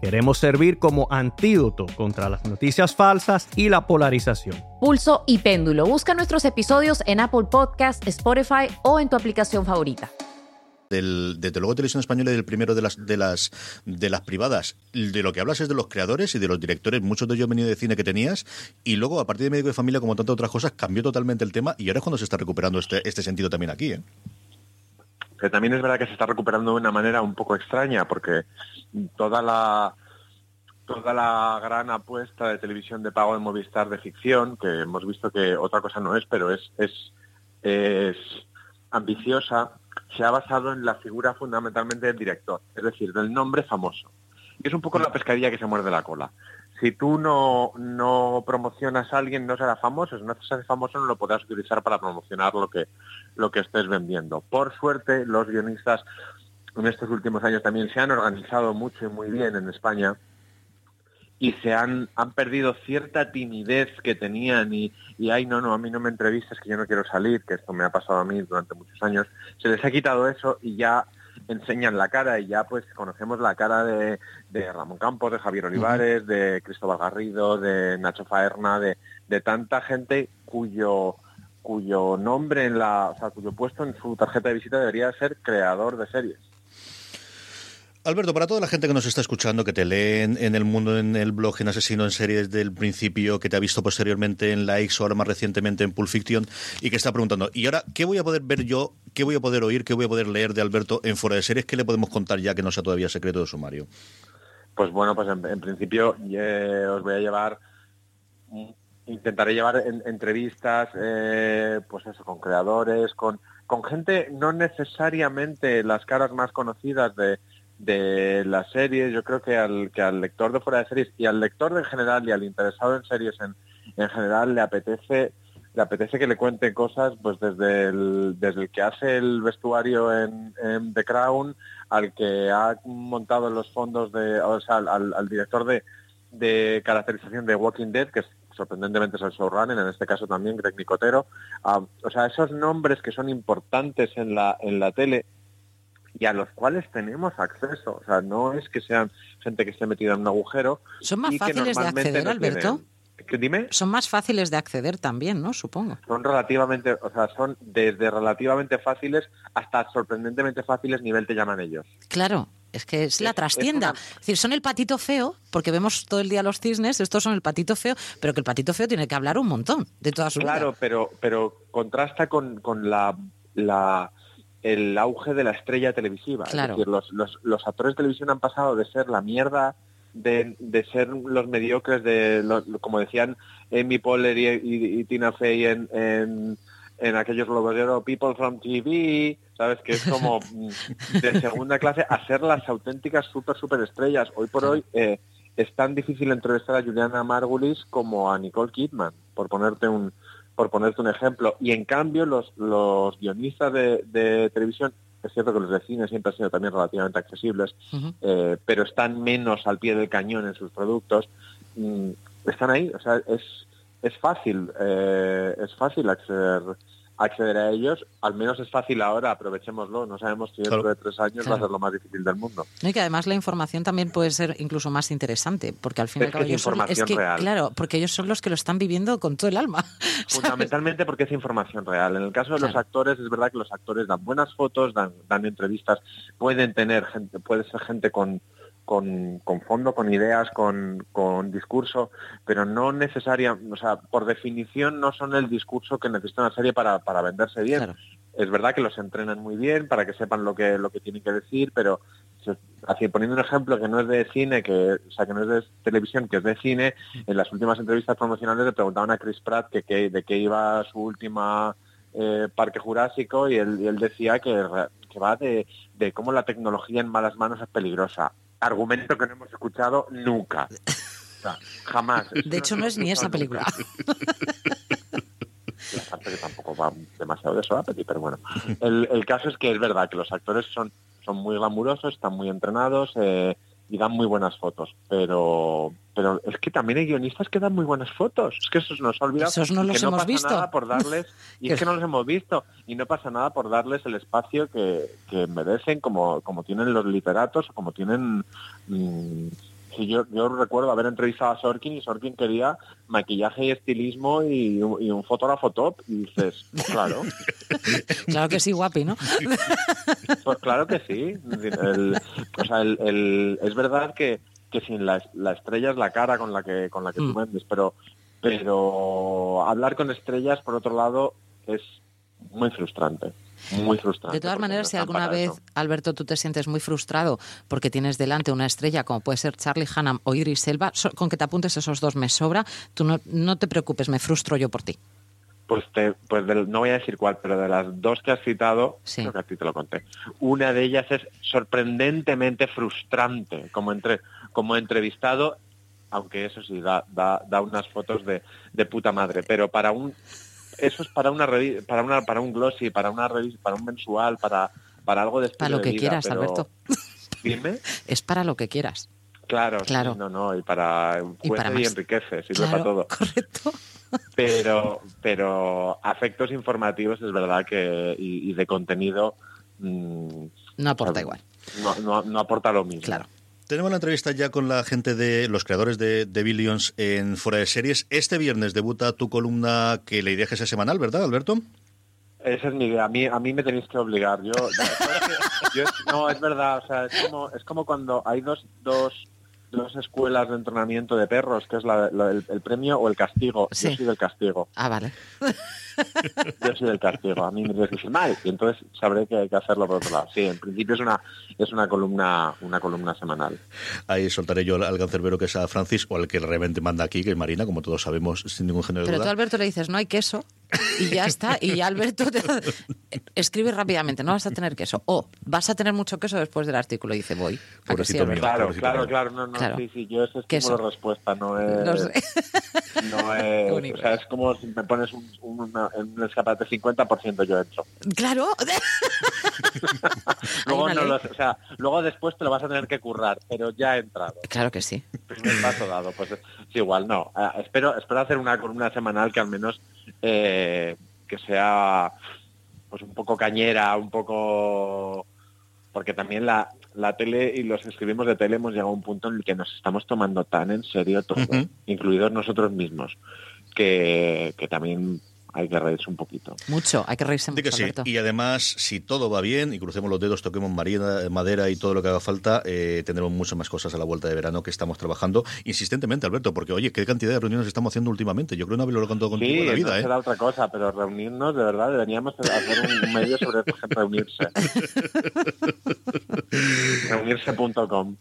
Queremos servir como antídoto contra las noticias falsas y la polarización. Pulso y Péndulo. Busca nuestros episodios en Apple Podcast, Spotify o en tu aplicación favorita del, desde luego Televisión Española y del primero de las, de las de las privadas. De lo que hablas es de los creadores y de los directores, muchos de ellos venido de cine que tenías, y luego a partir de Médico de Familia, como tantas otras cosas, cambió totalmente el tema y ahora es cuando se está recuperando este, este sentido también aquí. ¿eh? Que también es verdad que se está recuperando de una manera un poco extraña, porque toda la toda la gran apuesta de televisión de pago de Movistar de ficción, que hemos visto que otra cosa no es, pero es, es, es ambiciosa, se ha basado en la figura fundamentalmente del director, es decir, del nombre famoso. Y es un poco la pescadilla que se muerde la cola. Si tú no, no promocionas a alguien, no será famoso. Si no se hace famoso, no lo podrás utilizar para promocionar lo que, lo que estés vendiendo. Por suerte, los guionistas en estos últimos años también se han organizado mucho y muy bien en España y se han, han perdido cierta timidez que tenían y, y, ay, no, no, a mí no me entrevistas, que yo no quiero salir, que esto me ha pasado a mí durante muchos años. Se les ha quitado eso y ya enseñan la cara y ya pues conocemos la cara de, de Ramón Campos, de Javier Olivares, de Cristóbal Garrido, de Nacho Faerna, de, de tanta gente cuyo cuyo nombre en la, o sea, cuyo puesto en su tarjeta de visita debería ser creador de series. Alberto, para toda la gente que nos está escuchando, que te lee en, el mundo, en el blog, en Asesino en Series del principio, que te ha visto posteriormente en Likes o ahora más recientemente en Pulp Fiction, y que está preguntando, ¿y ahora qué voy a poder ver yo, qué voy a poder oír, qué voy a poder leer de Alberto en Fuera de Series? ¿Qué le podemos contar ya que no sea todavía secreto de sumario? Pues bueno, pues en, principio os voy a llevar intentaré llevar entrevistas, eh, pues eso, con creadores, con, con gente, no necesariamente las caras más conocidas de, de las series, yo creo que al, que al lector de fuera de series y al lector en general y al interesado en series en, en general le apetece le apetece que le cuente cosas pues desde el, desde el que hace el vestuario en, The Crown al que ha montado los fondos de o sea al, al director de, de caracterización de Walking Dead que sorprendentemente es el showrunner, en este caso también Greg Nicotero. Ah, o sea, esos nombres que son importantes en la, en la tele y a los cuales tenemos acceso. O sea, no es que sean gente que esté metida en un agujero. ¿Son más fáciles de acceder, Alberto? Dime. Son más fáciles de acceder también, ¿no? Supongo. Son relativamente, o sea, son desde relativamente fáciles hasta sorprendentemente fáciles nivel te llaman ellos. Claro, es que es la trastienda. Es, decir, son el patito feo, porque vemos todo el día los cisnes, estos son el patito feo, pero que el patito feo tiene que hablar un montón de toda su claro, vida. Claro, pero, pero contrasta con, con la, la el auge de la estrella televisiva. Es decir, los, los, los, actores de televisión han pasado de ser la mierda, de, de ser los mediocres, de como decían Amy Poehler y, y, Tina Fey en, en, en aquellos oro, People from TV, ¿sabes? Que es como de segunda clase a ser las auténticas super, super estrellas. Hoy por hoy eh, es tan difícil entrevistar a Juliana Margulis como a Nicole Kidman, por ponerte un, por ponerte un ejemplo. Y en cambio los, los guionistas de, televisión, es cierto que los de cine siempre han sido también relativamente accesibles, eh, pero están menos al pie del cañón en sus productos, mm, están ahí, o sea, es, es fácil, eh, es fácil acceder acceder a ellos, al menos es fácil ahora, aprovechémoslo. No sabemos si dentro de tres años va a ser lo más difícil del mundo. No, Y que además la información también puede ser incluso más interesante, porque al fin y Es al cabo que es ellos son- información que, real. claro, porque ellos son los que lo están viviendo con todo el alma. Fundamentalmente porque es información real. En el caso de los actores, es verdad que los actores dan buenas fotos, dan, dan entrevistas, pueden tener gente, puede ser gente con, con, con fondo, con ideas, con, con discurso, pero no necesaria, o sea, por definición no son el discurso que necesita una serie para, para venderse bien. Es verdad que los entrenan muy bien para que sepan lo que, lo que tienen que decir, pero así poniendo un ejemplo que no es de cine, que, o sea, que no es de televisión, que es de cine, en las últimas entrevistas promocionales le preguntaban a Chris Pratt que, que- de qué iba su última eh, parque jurásico y él, y él decía que, que va de, de cómo la tecnología en malas manos es peligrosa. Argumento que no hemos escuchado nunca. O sea, jamás. De hecho, no es ni esa película. y aparte que tampoco va demasiado de eso la peli, pero bueno. El, el caso es que es verdad que los actores son, son muy glamurosos, están muy entrenados eh, y dan muy buenas fotos, pero pero es que también hay guionistas que dan muy buenas fotos. Es que esos nos ha olvidado. Esos no los que no hemos pasa visto. nada por darles, y es que no los hemos visto, y no pasa nada por darles el espacio que, que merecen como, como tienen los literatos o como tienen... mm, Sí, yo, yo recuerdo haber entrevistado a Sorkin y Sorkin quería maquillaje y estilismo y, un- y un fotógrafo top. Y dices, pues claro, Claro que sí, guapi, ¿no? pues claro que sí. El- o sea, el- el- es verdad que, que sin la, la estrella es la cara con la que, con la que tú Mm. vendes, pero, pero hablar con estrellas, por otro lado, es muy frustrante. Muy frustrante. De todas maneras, no si alguna vez, eso. Alberto, tú te sientes muy frustrado porque tienes delante una estrella como puede ser Charlie Hunnam o Idris Elba, so- con que te apuntes esos dos me sobra, tú no, no te preocupes, me frustro yo por ti. Pues, te, pues del- no voy a decir cuál, pero de las dos que has citado, creo que a ti te lo conté. Una de ellas es sorprendentemente frustrante como, entre, como entrevistado, aunque eso sí, da, da, da unas fotos de, de puta madre. Pero para un eso es para una revi- para una para un glossy, para una revis- para un mensual, para para algo de Para lo de que vida, quieras, pero- Alberto. Dime. Es para lo que quieras. Claro, sí, Claro. no, no, y para Y para y, enriquece, sirve Claro, para todo. Pero, pero a efectos informativos es verdad que y, y de contenido mm, No aporta igual. no, no, no aporta lo mismo. Claro. Tenemos la entrevista ya con la gente de los creadores de, de Billions en Fuera de Series. Este viernes debuta tu columna que la idea es que sea semanal, ¿verdad, Alberto? Esa es mi idea. A mí, a mí me tenéis que obligar. No, es verdad. O sea, es como, es como cuando hay dos, dos, dos escuelas de entrenamiento de perros, que es la- la- el, el premio o el castigo. Sí. Yo soy del castigo. Ah, vale. Yo soy del castigo. A mí me dice mal y entonces sabré que hay que hacerlo por otro lado. Sí, en principio es una es una columna una columna semanal. Ahí soltaré yo al, cancerbero que es a Francis o al que realmente manda aquí, que es Marina, como todos sabemos, sin ningún género de Pero tú. Alberto, le dices, no hay queso, y ya está. Y ya Alberto te... escribe rápidamente, no vas a tener queso. O vas a tener mucho queso después del artículo. Y dice, voy. ¿A que sí, Alberto? Claro, claro, claro. No, no, Claro. sí, sí. Yo Queso. estímulo de respuesta no es. Lo sé. No es. o sea, es como si me pones un, una, un escaparate 50% yo entro. Claro. Luego, no lo- o sea, luego después te lo vas a tener que currar, pero ya he entrado. Claro que sí. Primer paso dado, pues es igual, no. Ah, espero, espero hacer una columna semanal que al menos eh, que sea pues un poco cañera, un poco porque también la, la tele y los que escribimos de tele hemos llegado a un punto en el que nos estamos tomando tan en serio todo, incluidos nosotros mismos, que, que también hay que reírse un poquito. Mucho, hay que reírse mucho, que sí. Y además, si todo va bien y crucemos los dedos, toquemos marina- madera y todo lo que haga falta, eh, tendremos muchas más cosas a la vuelta de verano que estamos trabajando insistentemente, Alberto, porque oye, qué cantidad de reuniones estamos haciendo últimamente. Yo creo que no haberlo contado contigo Sí, en la vida, no ¿eh? será otra cosa, pero reunirnos, de verdad, deberíamos hacer un medio sobre reunirse. reunirse.com.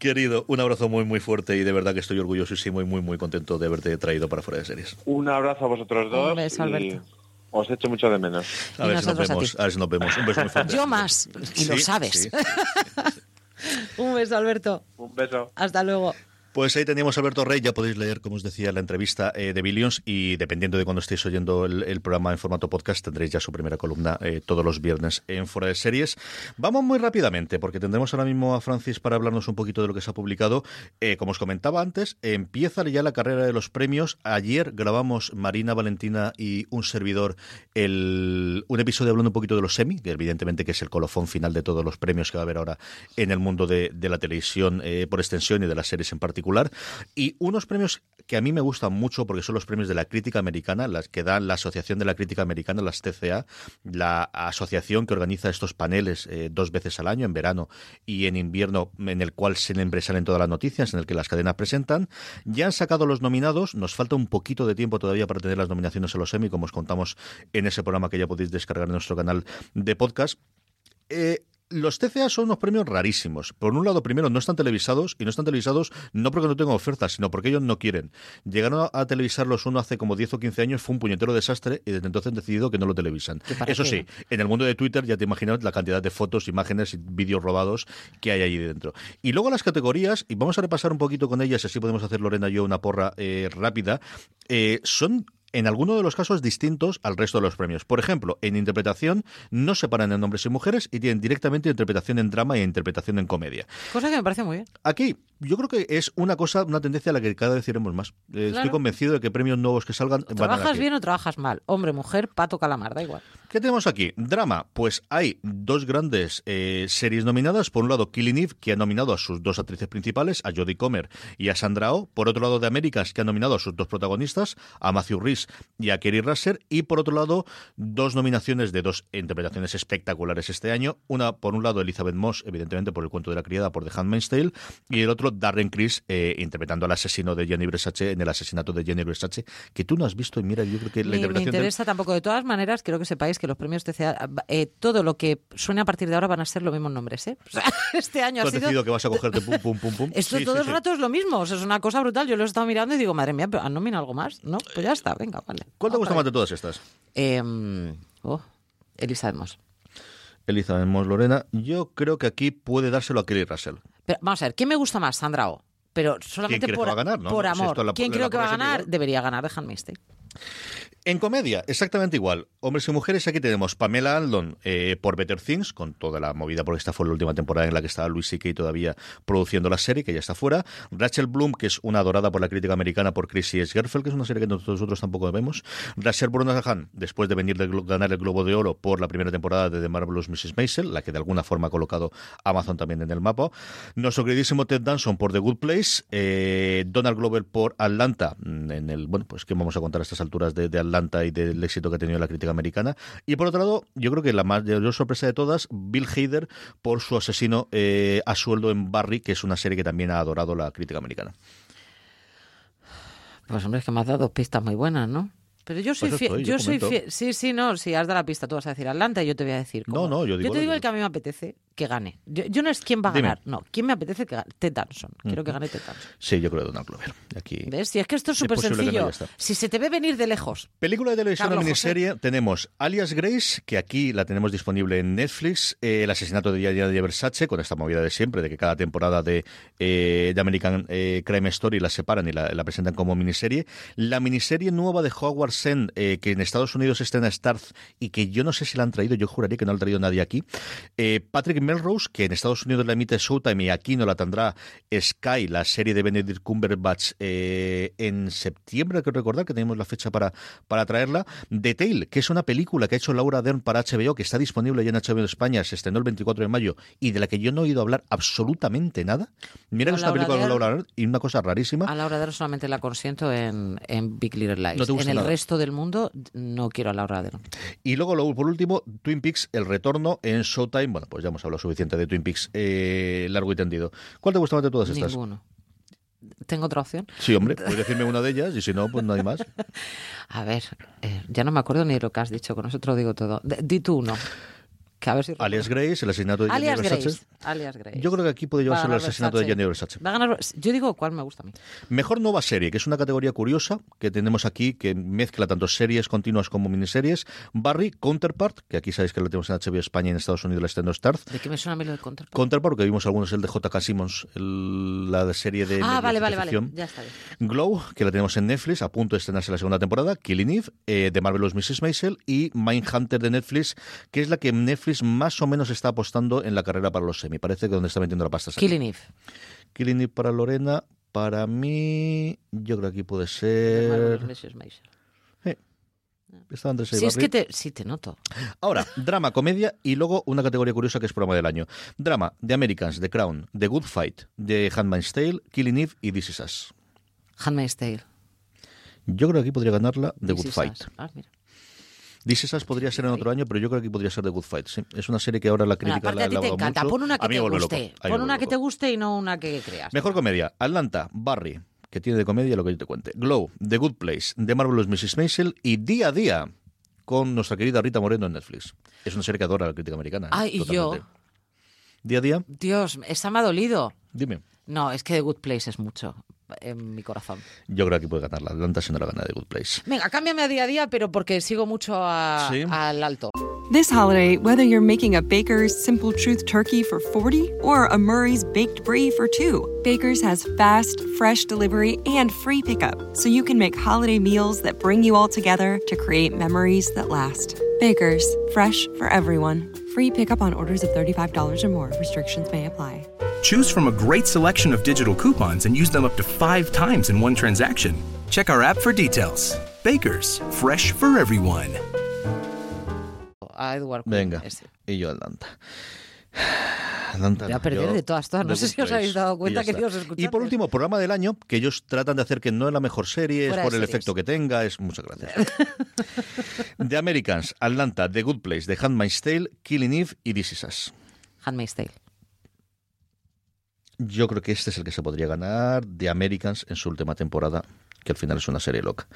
Querido, un abrazo muy, muy fuerte y de verdad que estoy orgullosísimo y muy, muy contento de haberte traído para fuera de series. Un abrazo a vosotros dos. Un beso, y Alberto. Os echo mucho de menos. A ver si nos a vemos, ti. a ver si nos vemos. Un beso muy fuerte. Yo más, y lo Sí, sabes. sí. Un beso, Alberto. Un beso. Hasta luego. Pues ahí teníamos a Alberto Rey, ya podéis leer, como os decía, la entrevista eh, de Billions y dependiendo de cuando estéis oyendo el, programa en formato podcast, tendréis ya su primera columna eh, todos los viernes en Fuera de Series. Vamos muy rápidamente, porque tendremos ahora mismo a Francis para hablarnos un poquito de lo que se ha publicado. Eh, como os comentaba antes, empieza ya la carrera de los premios. Ayer grabamos Marina, Valentina y un servidor el, un episodio hablando un poquito de los semi, que evidentemente que es el colofón final de todos los premios que va a haber ahora en el mundo de, de la televisión por extensión y de las series en particular y unos premios que a mí me gustan mucho porque son los premios de la crítica americana, las que dan la Asociación de la Crítica Americana, las TCA, la asociación que organiza estos paneles eh, dos veces al año, en verano y en invierno, en el cual se salen todas las noticias, en el que las cadenas presentan. Ya han sacado los nominados, nos falta un poquito de tiempo todavía para tener las nominaciones a los Emmy, como os contamos en ese programa que ya podéis descargar en nuestro canal de podcast. Eh, los TCA son unos premios rarísimos. Por un lado, primero, no están televisados, y no están televisados no porque no tengan ofertas, sino porque ellos no quieren. Llegaron a, televisarlos uno hace como 10 o 15 años, fue un puñetero desastre, y desde entonces han decidido que no lo televisan. Eso sí, en el mundo de Twitter ya te imaginas la cantidad de fotos, imágenes y vídeos robados que hay allí dentro. Y luego las categorías, y vamos a repasar un poquito con ellas, así podemos hacer Lorena y yo una porra eh, rápida, eh, son en alguno de los casos distintos al resto de los premios. Por ejemplo, en interpretación no separan en hombres y mujeres y tienen directamente interpretación en drama e interpretación en comedia. Cosa que me parece muy bien. Aquí, yo creo que es una cosa, una tendencia a la que cada vez iremos más. Eh, estoy convencido de que premios nuevos que salgan. ¿Trabajas bien o trabajas mal? Hombre, mujer, pato, calamar, da igual. ¿Qué tenemos aquí? Drama. Pues hay dos grandes eh, series nominadas. Por un lado, Killing Eve, que ha nominado a sus dos actrices principales, a Jodie Comer y a Sandra Oh. Por otro lado, de Américas, que ha nominado a sus dos protagonistas, a Matthew Rhys y a Kerry Russell. Y por otro lado, dos nominaciones de dos interpretaciones espectaculares este año. Una, por un lado, Elizabeth Moss, evidentemente por el cuento de la criada, por The Handmaid's Tale. Y el otro, Darren Criss, eh, interpretando al asesino de Jenny Versace en el asesinato de Jenny Versace, que tú no has visto. Y mira, yo creo que la interpretación. Me interesa tampoco. De todas maneras, quiero que sepáis que los premios TCA, eh, todo lo que suene a partir de ahora van a ser los mismos nombres. ¿eh? este año ha sido... que vas a cogerte pum, pum, pum, pum. Esto todo el rato es lo mismo. es una cosa brutal. Yo lo he estado mirando y digo, madre mía, ¿han nominado algo más? No, pues ya está, venga, vale. ¿Cuál te gusta más de todas estas? Eh, oh. Elizabeth Moss Lorena. Yo creo que aquí puede dárselo a Kelly Russell. Pero, vamos a ver, ¿quién me gusta más, Sandra O? Pero solamente por, va a ganar, ¿no? por amor. ¿Quién creo que va a ganar? Debería ganar de Handmaid's en comedia, exactamente igual. Hombres y mujeres, aquí tenemos Pamela Aldon eh, por Better Things, con toda la movida, porque esta fue la última temporada en la que estaba Luis C.K. todavía produciendo la serie, que ya está fuera. Rachel Bloom, que es una adorada por la crítica americana por Chrissy S. Gerfeld, que es una serie que nosotros tampoco vemos. Rachel Brosnahan, después de venir de ganar el Globo de Oro por la primera temporada de The Marvelous Mrs. Maisel, la que de alguna forma ha colocado Amazon también en el mapa. Nuestro queridísimo Ted Danson por The Good Place. Eh, Donald Glover por Atlanta, en el, bueno, pues que vamos a contar a estas alturas de, de Atlanta y del éxito que ha tenido la crítica americana. Y por otro lado, yo creo que la mayor sorpresa de todas, Bill Hader por su asesino eh, a sueldo en Barry, que es una serie que también ha adorado la crítica americana. Pues hombre, es que me has dado pistas muy buenas, ¿no? Pero yo soy fiel, yo, soy fiel. Sí, sí, no, si has dado la pista, tú vas a decir Atlanta y yo te voy a decir. No, no, yo digo. Yo te digo el que a mí me apetece que gane. Yo, no es quién va a ganar, no. ¿Quién me apetece que gane? Ted Danson. Quiero que gane Ted Danson. Sí, yo creo Donald Glover. Aquí... ¿Ves? Si es que esto es súper sencillo. si se te ve venir de lejos. Película de televisión o miniserie, tenemos Alias Grace, que aquí la tenemos disponible en Netflix. Eh, el asesinato de Yaya de Versace, con esta movida de siempre, de que cada temporada de, eh, de American eh, Crime Story la separan y la, presentan como miniserie. La miniserie nueva de Howard Sen, que en Estados Unidos está en Starz y que yo no sé si la han traído, yo juraría que no la ha traído nadie aquí. Patrick Melrose, que en Estados Unidos la emite Showtime y aquí no la tendrá Sky, la serie de Benedict Cumberbatch, eh, en septiembre, hay que recordar que tenemos la fecha para, para traerla. The Tale, que es una película que ha hecho Laura Dern para HBO, que está disponible ya en HBO España, se estrenó el 24 de mayo y de la que yo no he oído hablar absolutamente nada. Mira que es una película de Laura Dern y una cosa rarísima. A Laura Dern solamente la consiento en, Big Little Lies. en el resto del mundo no quiero a Laura Dern. Y luego, por último, Twin Peaks, el retorno en Showtime. Bueno, pues ya hemos hablado suficiente de Twin Peaks eh, largo y tendido. ¿Cuál te gusta más de todas estas? Ninguno. ¿Tengo otra opción? Sí, hombre, puedes decirme una de ellas y si no, pues no hay más. A ver, eh, ya no me acuerdo ni de lo que has dicho, con nosotros digo todo. di tú uno. Que a ver si Alias Grace, el asesinato de Jenny Alias Versace. Grace. Alias Grace. Yo creo que aquí puede llevarse el asesinato de. Jenny Versace. Va a ganar- Yo digo cuál me gusta a mí. Mejor nueva serie, que es una categoría curiosa que tenemos aquí, que mezcla tanto series continuas como miniseries. Barry, Counterpart, que aquí sabéis que la tenemos en HBO España y en Estados Unidos la está en Starz. ¿De qué me suena a mí lo de contra? Counterpart, que vimos algunos, el de J.K. Simmons, el- la serie de Ah, de vale, vale, vale. ficción. Ya está bien. Glow, que la tenemos en Netflix, a punto de estrenarse la segunda temporada, Killing Eve, eh, de Marvelous Mrs. Maisel, y Mindhunter de Netflix, que es la que Netflix más o menos está apostando en la carrera para los semi. Parece que donde está metiendo la pasta. es. Killing Eve. Killing Eve para Lorena, para mí, yo creo que aquí puede de ser... Sí, es que te, sí te noto. Ahora, drama, comedia y luego una categoría curiosa que es programa del año. Drama, The Americans, The Crown, The Good Fight, The Handmaid's Tale, Killing Eve y This Is Us. Handmaid's Tale. Yo creo que aquí podría ganarla The This Good Fight. Ah, mira. This podría ser en otro año, pero yo creo que podría ser The Good Fight. sí. Es una serie que ahora la Bueno, crítica aparte la a ti te alaba encanta. mucho. Pon una que mí te guste. Pon una que te guste y no una que creas. Mejor comedia, Atlanta, Barry, que tiene de comedia lo que yo te cuente. Glow, The Good Place, The Marvelous Mrs. Maisel y Día a Día con nuestra querida Rita Moreno en Netflix. Es una serie que adora la crítica americana. Ay, y yo. Día a Día, Dios, esa me ha dolido. dime. No, es que The Good Place es mucho en mi corazón. Yo creo que puede ganar la Atlanta si no la gana The Good Place. Venga, cámbiame a día a día, pero porque sigo mucho a- Sí. al alto. This holiday, whether you're making a Baker's Simple Truth turkey for 40 or a Murray's Baked Brie for two, Baker's has fast, fresh delivery and free pickup, so you can make holiday meals that bring you all together to create memories that last. Baker's, fresh for everyone. Free pickup on orders of $35 or more. Restrictions may apply. Choose from a great selection of digital coupons and use them up to five times in one transaction. Check our app for details. Bakers, fresh for everyone. A Edward Venga, ese. y yo Atlanta. Atlanta, Voy a perder yo- de todas, todas. No The sé si os habéis dado cuenta, queridos escuchantes. Y por último, programa del año, que ellos tratan de hacer que no es la mejor serie, es Fuera por de el series. efecto que tenga, es muchas gracias. The Americans, Atlanta, The Good Place, The Handmaid's Tale, Killing Eve y This Is Us. Handmaid's Tale. Yo creo que este es el que se podría ganar The Americans en su última temporada, que al final es una serie loca.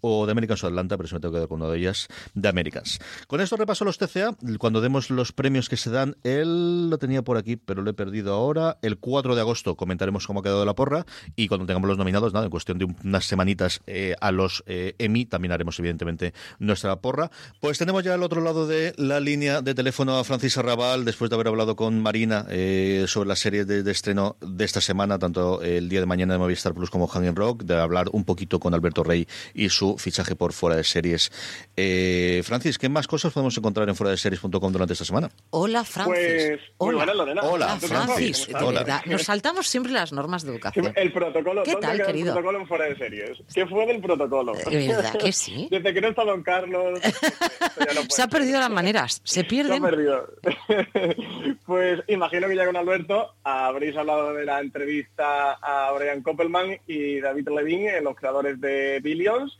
O The Americans o Atlanta, pero si me tengo que quedar con una de ellas, The Americans. Con esto repaso los TCA. Cuando demos los premios que se dan, él lo tenía por aquí, pero lo he perdido ahora. El 4 de agosto comentaremos cómo ha quedado la porra. Y cuando tengamos los nominados, nada, en cuestión de unas semanitas eh, a los eh, Emmy, también haremos evidentemente nuestra porra. Pues tenemos ya al otro lado de la línea de teléfono a Francis Arrabal, después de haber hablado con Marina eh, sobre la serie de, de estreno de esta semana, tanto el día de mañana de Movistar Plus como Hanging Rock, de hablar un poquito con Alberto Rey y su fichaje por fuera de series. Eh, Francis, ¿qué más cosas podemos encontrar en fuera de series.com durante esta semana? Hola, Francis. Pues, muy Hola. buena, Lorena. Hola, ¿Tú qué Francis. de Hola. verdad, nos saltamos siempre las normas de educación. El protocolo, ¿Qué ¿dónde tal, querido? El protocolo en fuera de series. ¿Qué fue del protocolo? ¿De verdad que sí? Desde que no está Don Carlos. no Se ha perdido las maneras. Se Se ha pierden. perdido. pues imagino que ya con Alberto habréis hablado de la entrevista a Brian Koppelman y David Levine, los creadores de Billions.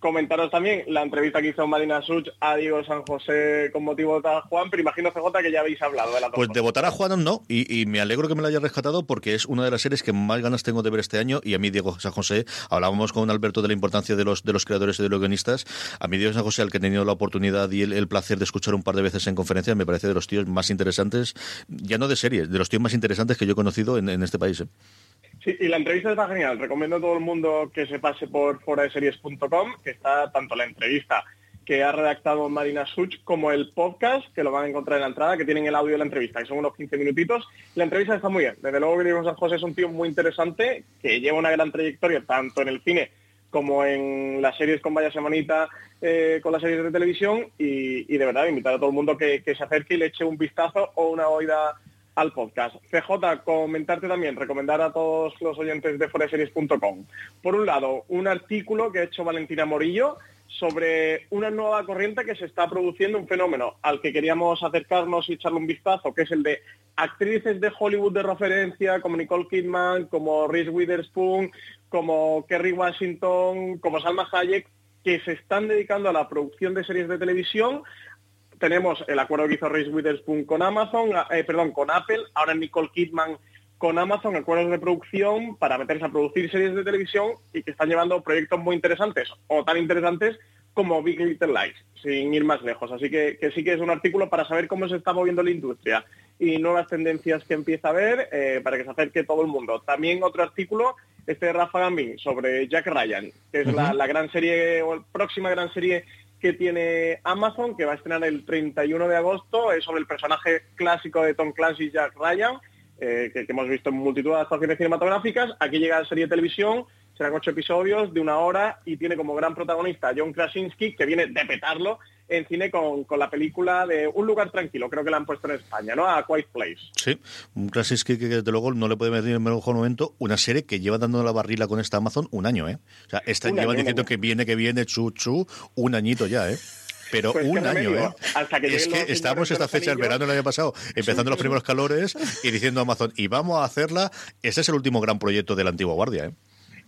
Comentaros también la entrevista que hizo Marina Such a Diego San José con motivo de tal Juan, pero imagino CJ que ya habéis hablado de la Pues de votar a Juan no, y, y me alegro que me la haya rescatado porque es una de las series que más ganas tengo de ver este año y a mí Diego San José, hablábamos con Alberto de la importancia de los, de los creadores y de los guionistas, a mí Diego San José, al que he tenido la oportunidad y el, el placer de escuchar un par de veces en conferencias, me parece de los tíos más interesantes, ya no de series, de los tíos más interesantes que yo he conocido en, en este país. ¿eh? Sí, y la entrevista está genial. Recomiendo a todo el mundo que se pase por foradeseries.com, que está tanto la entrevista que ha redactado Marina Such como el podcast, que lo van a encontrar en la entrada, que tienen el audio de la entrevista, que son unos 15 minutitos. La entrevista está muy bien. Desde luego que San José es un tío muy interesante, que lleva una gran trayectoria tanto en el cine como en las series con Vaya Semanita, eh, con las series de televisión, y, y de verdad invitar a todo el mundo que, que se acerque y le eche un vistazo o una oída al podcast. CJ, comentarte también, recomendar a todos los oyentes de foreseries.com. Por un lado, un artículo que ha hecho Valentina Morillo sobre una nueva corriente que se está produciendo, un fenómeno al que queríamos acercarnos y echarle un vistazo, que es el de actrices de Hollywood de referencia, como Nicole Kidman, como Reese Witherspoon, como Kerry Washington, como Salma Hayek, que se están dedicando a la producción de series de televisión tenemos el acuerdo que hizo Reese Witherspoon con Amazon, eh, perdón, con Apple, ahora Nicole Kidman con Amazon, acuerdos de producción para meterse a producir series de televisión y que están llevando proyectos muy interesantes o tan interesantes como Big Little Lies, sin ir más lejos. Así que, que sí que es un artículo para saber cómo se está moviendo la industria y nuevas tendencias que empieza a haber eh, para que se acerque todo el mundo. También otro artículo, este de Rafa Gambin, sobre Jack Ryan, que es la, la gran serie o próxima gran serie que tiene Amazon, que va a estrenar el 31 de agosto, es sobre el personaje clásico de Tom Clancy, Jack Ryan, eh, que, que hemos visto en multitud de adaptaciones cinematográficas. Aquí llega la serie de televisión, serán ocho episodios de una hora y tiene como gran protagonista a John Krasinski, que viene de petarlo en cine con, con la película de Un lugar tranquilo, creo que la han puesto en España, ¿no? A Quiet Place. Sí, un Krasinski que desde luego no le puede meter en el mejor momento. Una serie que lleva dando la barrila con esta Amazon un año, ¿eh? O sea, esta, llevan diciendo que viene, que viene, chu, chu, un añito ya, ¿eh? Pero Pues un año, ¿eh? hasta que es que señores esta fecha, el verano del año pasado, empezando los primeros calores y diciendo a Amazon, y vamos a hacerla. Este es el último gran proyecto de la antigua guardia, ¿eh?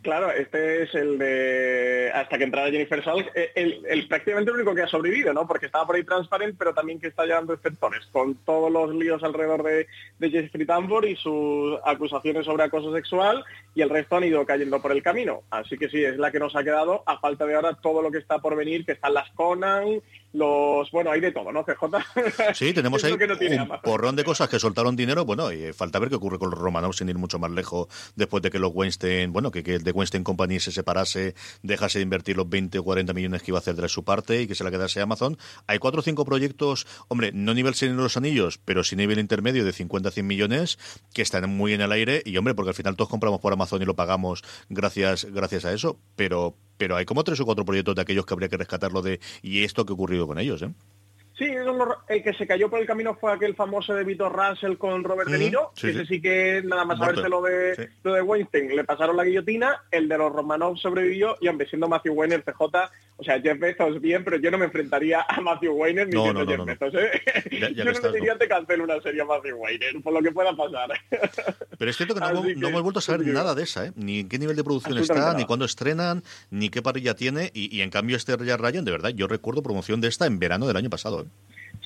Claro, este es el de hasta que entrara Jennifer Salk, eh, el, prácticamente el único que ha sobrevivido, ¿no? Porque estaba por ahí Transparent, pero también que está llevando exceptores, con todos los líos alrededor de, de Jeffrey Tambor y sus acusaciones sobre acoso sexual, y el resto han ido cayendo por el camino. Así que sí, es la que nos ha quedado, a falta de ahora todo lo que está por venir, que están las Conan, los... Bueno, hay de todo, ¿no, CJ? Sí, tenemos ahí no un Amazon. porrón de cosas que soltaron dinero. Bueno, y falta ver qué ocurre con los Romanov sin ir mucho más lejos después de que los Weinstein, bueno, que, que el de Weinstein Company se separase, dejase de invertir los 20 o 40 millones que iba a hacer de su parte y que se la quedase Amazon. Hay cuatro o cinco proyectos, hombre, no nivel de los Anillos, pero sí nivel intermedio de 50 a 100 millones que están muy en el aire y, hombre, porque al final todos compramos por Amazon y lo pagamos gracias, gracias a eso, pero pero hay como tres o cuatro proyectos de aquellos que habría que rescatarlo de y esto que ha ocurrido con ellos, ¿eh? Sí, el que se cayó por el camino fue aquel famoso de Vitor Russell con Robert De Niro. sí, Ese sí. sí que nada más saberse lo de, lo de Weinstein, le pasaron la guillotina, el de los Romanov sobrevivió y hombre, siendo Matthew Weiner CJ, o sea, Jeff Bezos bien, pero yo no me enfrentaría a Matthew Weiner ni No, siendo no, no, Jeff no. Bezos, ¿eh? Ya- ya yo no estás, diría te cancelo una serie a Matthew Weiner, por lo que pueda pasar. Pero es cierto que no, que, no hemos vuelto a saber nada de esa, ¿eh? Ni en qué nivel de producción está, nada. ni cuándo estrenan, ni qué parrilla tiene. Y, y en cambio este Jack Ryan, de verdad, yo recuerdo promoción de esta en verano del año pasado. ¿eh?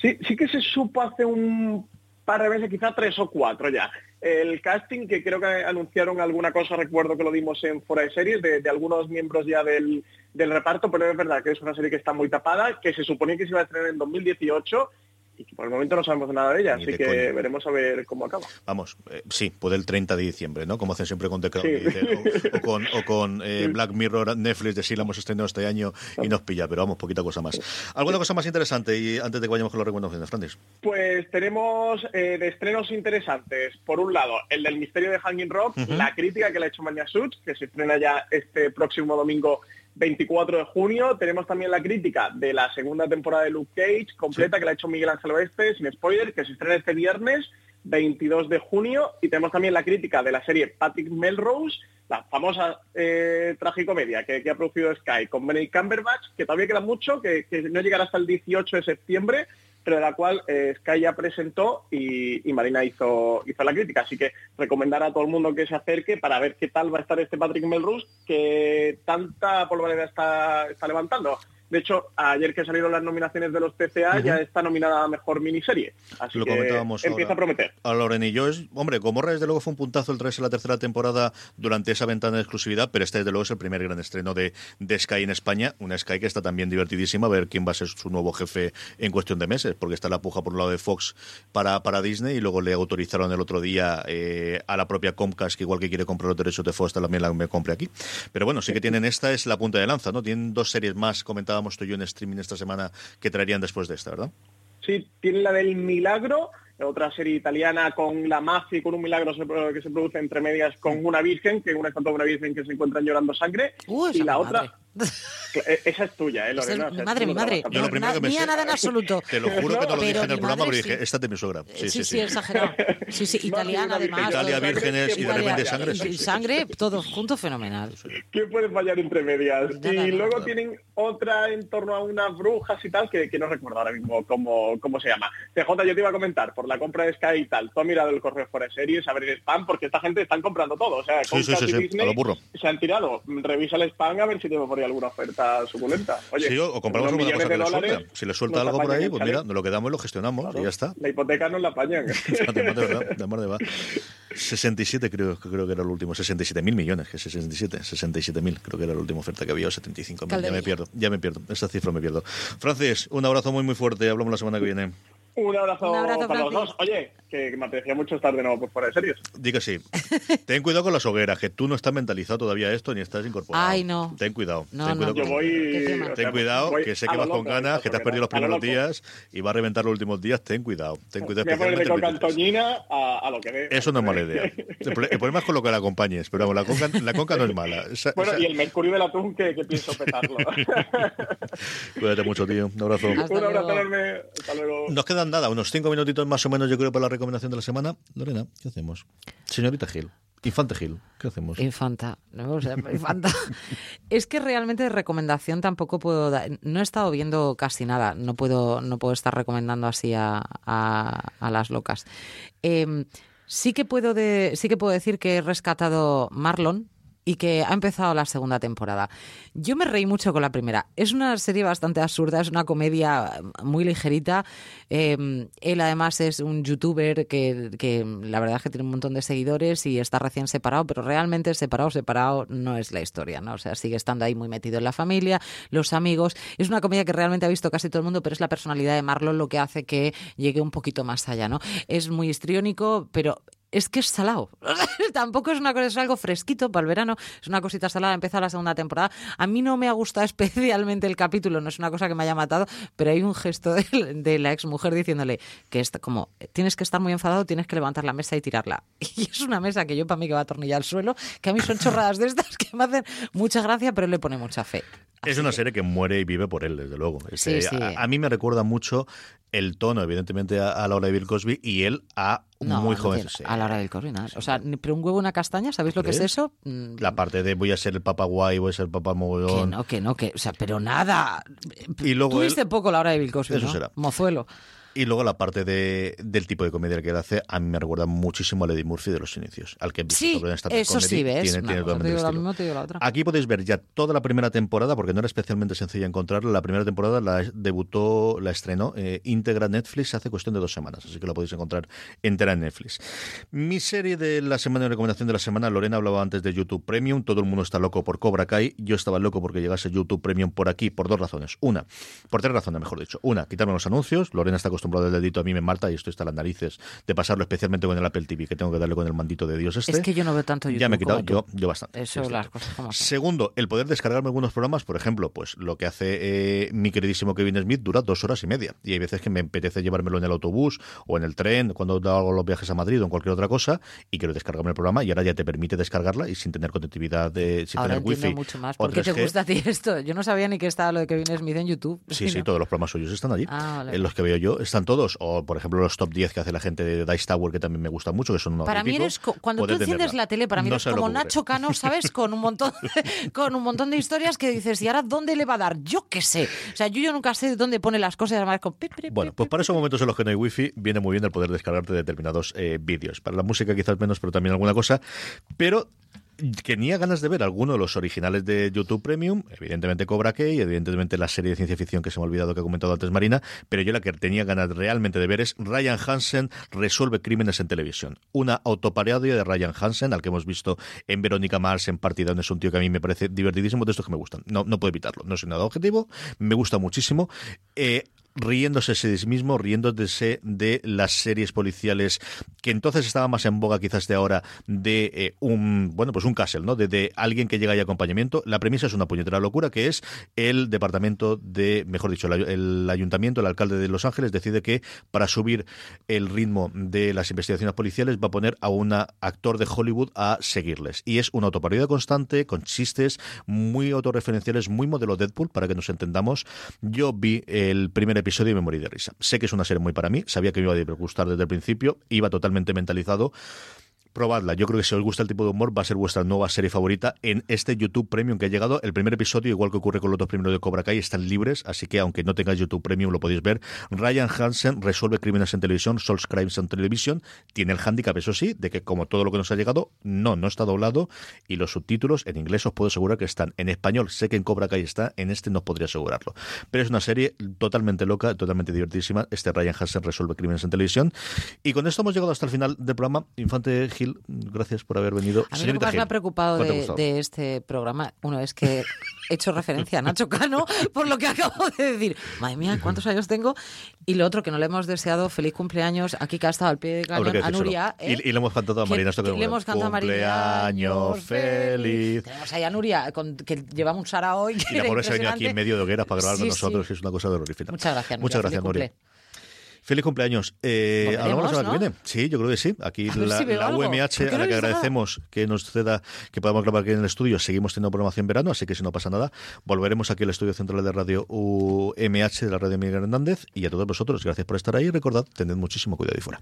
Sí, sí que se supo hace un par de meses, quizá tres o cuatro ya. El casting, que creo que anunciaron alguna cosa, recuerdo que lo dimos en Fuera de Series, de, de algunos miembros ya del, del reparto, pero es verdad que es una serie que está muy tapada, que se suponía que se iba a estrenar en 2018 y que por el momento no sabemos nada de ella, Ni así de que veremos a ver cómo acaba. Vamos, eh, sí, puede el 30 de diciembre, ¿no? Como hacen siempre con The Crown, Sí. y dice, o, o con, o con eh, Black Mirror, Netflix, de sí la hemos estrenado este año y nos pilla, pero vamos, poquita cosa más. ¿Alguna cosa más interesante y antes de que vayamos con las recomendaciones, Francis? Pues tenemos eh, de estrenos interesantes. Por un lado, el del misterio de Hanging Rock, la crítica que le ha hecho Mania Suits, que se estrena ya este próximo domingo 24 de junio. Tenemos también la crítica de la segunda temporada de Luke Cage, completa, que la ha hecho Miguel Ángel Oeste, sin spoiler, que se estrena este viernes 22 de junio. Y tenemos también la crítica de la serie Patrick Melrose, la famosa eh, tragicomedia que, que ha producido Sky con Benedict Cumberbatch, que todavía queda mucho, que, que no llegará hasta el 18 de septiembre, pero de la cual eh, Sky ya presentó y, y Marina hizo, hizo la crítica. Así que recomendar a todo el mundo que se acerque para ver qué tal va a estar este Patrick Melrose, que tanta polvareda está, está levantando. De hecho, ayer que salieron las nominaciones de los TCA, ya está nominada a Mejor Miniserie. Así Lo que comentábamos empieza ahora. a prometer. A Loren y yo es, hombre, Gomorra desde luego fue un puntazo el traerse la tercera temporada durante esa ventana de exclusividad, pero este desde luego es el primer gran estreno de, de Sky en España, una Sky que está también divertidísima, a ver quién va a ser su nuevo jefe en cuestión de meses, porque está la puja por un lado de Fox para, para Disney y luego le autorizaron el otro día eh, a la propia Comcast, que igual que quiere comprar los derechos de Fox, también la me compre aquí. Pero bueno, sí que tienen esta, es la punta de lanza, ¿no? Tienen dos series más, comentábamos tú y yo en streaming esta semana, que traerían después de esta, ¿verdad? Sí, tiene la del Milagro, otra serie italiana con la mafia y con un milagro se- que se produce entre medias con una virgen, que una estatua de una virgen que se encuentran llorando sangre. y la otra, Eh, esa es tuya, ¿eh, Lorena? mi madre, mi no te madre. a Yo lo primero que mía nada en absoluto. Te lo juro que no lo dije en el programa, pero dije, sí. esta es de mi suegra. Sí, sí, exagerado. Sí, sí, italiana además. Italia, vírgenes y de repente sangre. Sangre, todo junto, fenomenal. ¿Qué puede fallar entre medias? Y luego tienen otra en torno a unas brujas y tal, que, que no recuerdo ahora mismo cómo, cómo se llama. CJ, yo te iba a comentar, por la compra de Sky y tal, tú has mirado el correo fuera de series, a ver el spam, porque esta gente están comprando todo. O sea, Sí, sí, sí, y sí, Disney a lo burro. se han tirado. Revisa el spam a ver si tengo por ahí alguna oferta suculenta. Oye, sí, o, unos alguna cosa que le dólares suelta. Si le suelta algo por ahí, pues mira, nos lo quedamos y lo gestionamos y ya está. La hipoteca no la apañan. Además de verdad, además de verdad. 67 creo, creo que era el último, 67 mil millones, que 67, 67 mil, creo que era la última oferta que había, o 75 mil, ya me pierdo, ya me pierdo, esa cifra me pierdo. Francis, un abrazo muy muy fuerte, hablamos la semana que viene. Un abrazo, Un abrazo, para los dos. Oye, que me apetecía mucho estar de nuevo por fuera de series. Di que sí. Ten cuidado con las hogueras, que tú no estás mentalizado todavía a esto ni estás incorporado. Ay, no. Ten cuidado. No, ten no, cuidado yo con- voy-. Ten cuidado, voy que sé que vas con ganas, que te has perdido los lo primeros días y vas a reventar los últimos días. Ten cuidado. Ten cuidado. Voy a poner de coca. Antoñina a, a lo que dé. Eso no es mala idea. El, pro- el problema es con lo que la acompañes, pero vamos, la conca, la conca no es mala. Esa- Bueno, esa- y el mercurio del atún que, que pienso petarlo. Cuídate mucho, tío. Un abrazo. Un abrazo enorme. Hasta luego. Nos quedan nada, unos cinco minutitos más o menos, yo creo, para la recomendación de la semana. Lorena, ¿qué hacemos? Señorita Gil, Infante Gil, ¿qué hacemos? Infanta, no, o sea, infanta. es que realmente de recomendación tampoco puedo dar. No he estado viendo casi nada. No puedo, no puedo estar recomendando así a, a- a las locas. Em, sí que puedo de, sí que puedo decir que he rescatado Marlon y que ha empezado la segunda temporada. Yo me reí mucho con la primera. Es una serie bastante absurda, es una comedia muy ligerita. Eh, él además es un youtuber que, que la verdad es que tiene un montón de seguidores y está recién separado, pero realmente separado, separado no es la historia, ¿no? O sea, sigue estando ahí muy metido en la familia, los amigos. Es una comedia que realmente ha visto casi todo el mundo, pero es la personalidad de Marlon lo que hace que llegue un poquito más allá, ¿no? Es muy histriónico, pero es que es salado. Tampoco es una cosa, es algo fresquito para el verano. Es una cosita salada. Empieza la segunda temporada. A mí no me ha gustado especialmente el capítulo. No es una cosa que me haya matado, pero hay un gesto de, de la exmujer diciéndole que como tienes que estar muy enfadado, tienes que levantar la mesa y tirarla. Y es una mesa que yo para mí que va a atornillar al suelo, que a mí son chorradas de estas que me hacen mucha gracia, pero él le pone mucha fe. Es una serie que muere y vive por él, desde luego. Este, Sí, sí. A, a mí me recuerda mucho el tono, evidentemente, a, a la hora de Bill Cosby y él a No, muy joven. A la hora del nada. O sea, pero un huevo, una castaña, ¿sabéis lo que es eso? Mm, La parte de voy a ser el papá guay, voy a ser el papá Que mogollón. no, que no, que, o sea, pero nada. Y luego Tú él- poco la hora de Bill Cosby, Eso ¿no? será. Mozuelo. Y luego la parte de, del tipo de comedia que él hace, a mí me recuerda muchísimo a Eddie Murphy de los inicios. Al que he visto Sí, sobre stand-up eso comedy, sí, ¿ves? Tiene, Una tiene cosa totalmente te digo el la estilo. misma, te digo la otra. Aquí podéis ver ya toda la primera temporada, porque no era especialmente sencilla encontrarla. La primera temporada la debutó, la estrenó eh, íntegra Netflix hace cuestión de dos semanas, así que la podéis encontrar entera en Netflix. Mi serie de la semana de recomendación de la semana, Lorena hablaba antes de YouTube Premium, todo el mundo está loco por Cobra Kai, yo estaba loco porque llegase YouTube Premium por aquí, por dos razones. Una, por tres razones, mejor dicho. Una, quitarme los anuncios, Lorena está acostumbrada al dedito, a mí me marta y esto está a las narices de pasarlo, especialmente con el Apple TV, que tengo que darle con el mandito de Dios este. Es que yo no veo tanto YouTube Ya me he quitado, yo, yo bastante. Eso, Sí, las cosas como. Segundo, el poder descargarme algunos programas, por ejemplo, pues lo que hace eh, mi queridísimo Kevin Smith dura dos horas y media. Y hay veces que me apetece llevármelo en el autobús o en el tren, cuando hago los viajes a Madrid o en cualquier otra cosa, y quiero descargarme el programa, y ahora ya te permite descargarla y sin tener conectividad, de, sin Ahora tener wifi. mucho más. ¿Por qué te 3G. gusta a ti esto? Yo no sabía ni que estaba lo de Kevin Smith en YouTube. Sí, sí, todos los programas suyos están allí. Ah, vale. En los que veo yo están todos. O, por ejemplo, los top 10 que hace la gente de Dice Tower, que también me gustan mucho, que son unos Para mí eres, cuando tú enciendes tenerla. la tele, para mí No eres como. Nacho Cano, ¿sabes? Con un montón con un montón de historias que dices, ¿y ahora dónde le va a dar? Yo qué sé. O sea, yo, yo nunca sé dónde pone las cosas, además con Bueno, pues para esos momentos en los que no hay wifi, viene muy bien el poder descargarte determinados eh, vídeos. Para la música quizás menos, pero también alguna cosa. Pero tenía ganas de ver alguno de los originales de YouTube Premium, evidentemente Cobra Kai, evidentemente la serie de ciencia ficción que se me ha olvidado que ha comentado antes Marina, pero yo la que tenía ganas realmente de ver es Ryan Hansen resuelve crímenes en televisión. Una autoparodia de Ryan Hansen, al que hemos visto en Verónica Mars, en Partidón, es un tío que a mí me parece divertidísimo, de estos que me gustan. No, no puedo evitarlo, no soy nada objetivo, me gusta muchísimo. Eh, riéndose de sí mismo, riéndose de las series policiales que entonces estaban más en boga quizás de ahora de eh, un, bueno, pues un castle, ¿no? De, alguien que llega y acompañamiento. La premisa es una puñetera locura que es el departamento de, mejor dicho, el ayuntamiento, el alcalde de Los Ángeles decide que para subir el ritmo de las investigaciones policiales va a poner a un actor de Hollywood a seguirles. Y es una autoparodia constante, con chistes muy autorreferenciales, muy modelo Deadpool, para que nos entendamos. Yo vi el primer episodio y me de risa. Sé que es una serie muy para mí, sabía que iba a gustar desde el principio, iba totalmente mentalizado. Probadla. Yo creo que si os gusta el tipo de humor va a ser vuestra nueva serie favorita en este YouTube Premium que ha llegado. El primer episodio, igual que ocurre con los dos primeros de Cobra Kai, están libres, así que aunque no tengáis YouTube Premium lo podéis ver. Ryan Hansen resuelve crímenes en televisión, Solves Crimes en televisión. Tiene el hándicap, eso sí, de que como todo lo que nos ha llegado, no, no está doblado y los subtítulos en inglés os puedo asegurar que están en español. Sé que en Cobra Kai está, en este no podría asegurarlo. Pero es una serie totalmente loca, totalmente divertidísima. Este Ryan Hansen resuelve crímenes en televisión. Y con esto hemos llegado hasta el final del programa. Infante Gil, Gil, gracias por haber venido. A mí lo que más me ha preocupado ¿Cuál te ha de, este programa, uno es que he hecho referencia a Nacho Cano por lo que acabo de decir. Madre mía, ¿cuántos años tengo? Y lo otro, que no le hemos deseado feliz cumpleaños aquí que ha estado al pie de cañón a. Nuria. ¿eh? Y, y le hemos cantado a Marina esto que le hemos cantado a Marina. Cumpleaños feliz. Tenemos ahí a Nuria, con- que llevamos un Sara hoy. Y la pobre se ha venido aquí en medio de hogueras para grabar con nosotros, sí. que es una cosa terrorífica. Muchas gracias, Nuria. Muchas gracias, Nuria. Feliz cumpleaños. Eh, hablamos la semana ¿no? que viene. Sí, yo creo que sí. Aquí la, si la. UMH, ¿Por qué a la que nada? agradecemos que nos ceda, que podamos grabar aquí en el estudio. Seguimos teniendo programación en verano, así que si no pasa nada, volveremos aquí al estudio central de radio UMH de la radio Miguel Hernández. Y a todos vosotros, gracias por estar ahí. Recordad, tened muchísimo cuidado y fuera.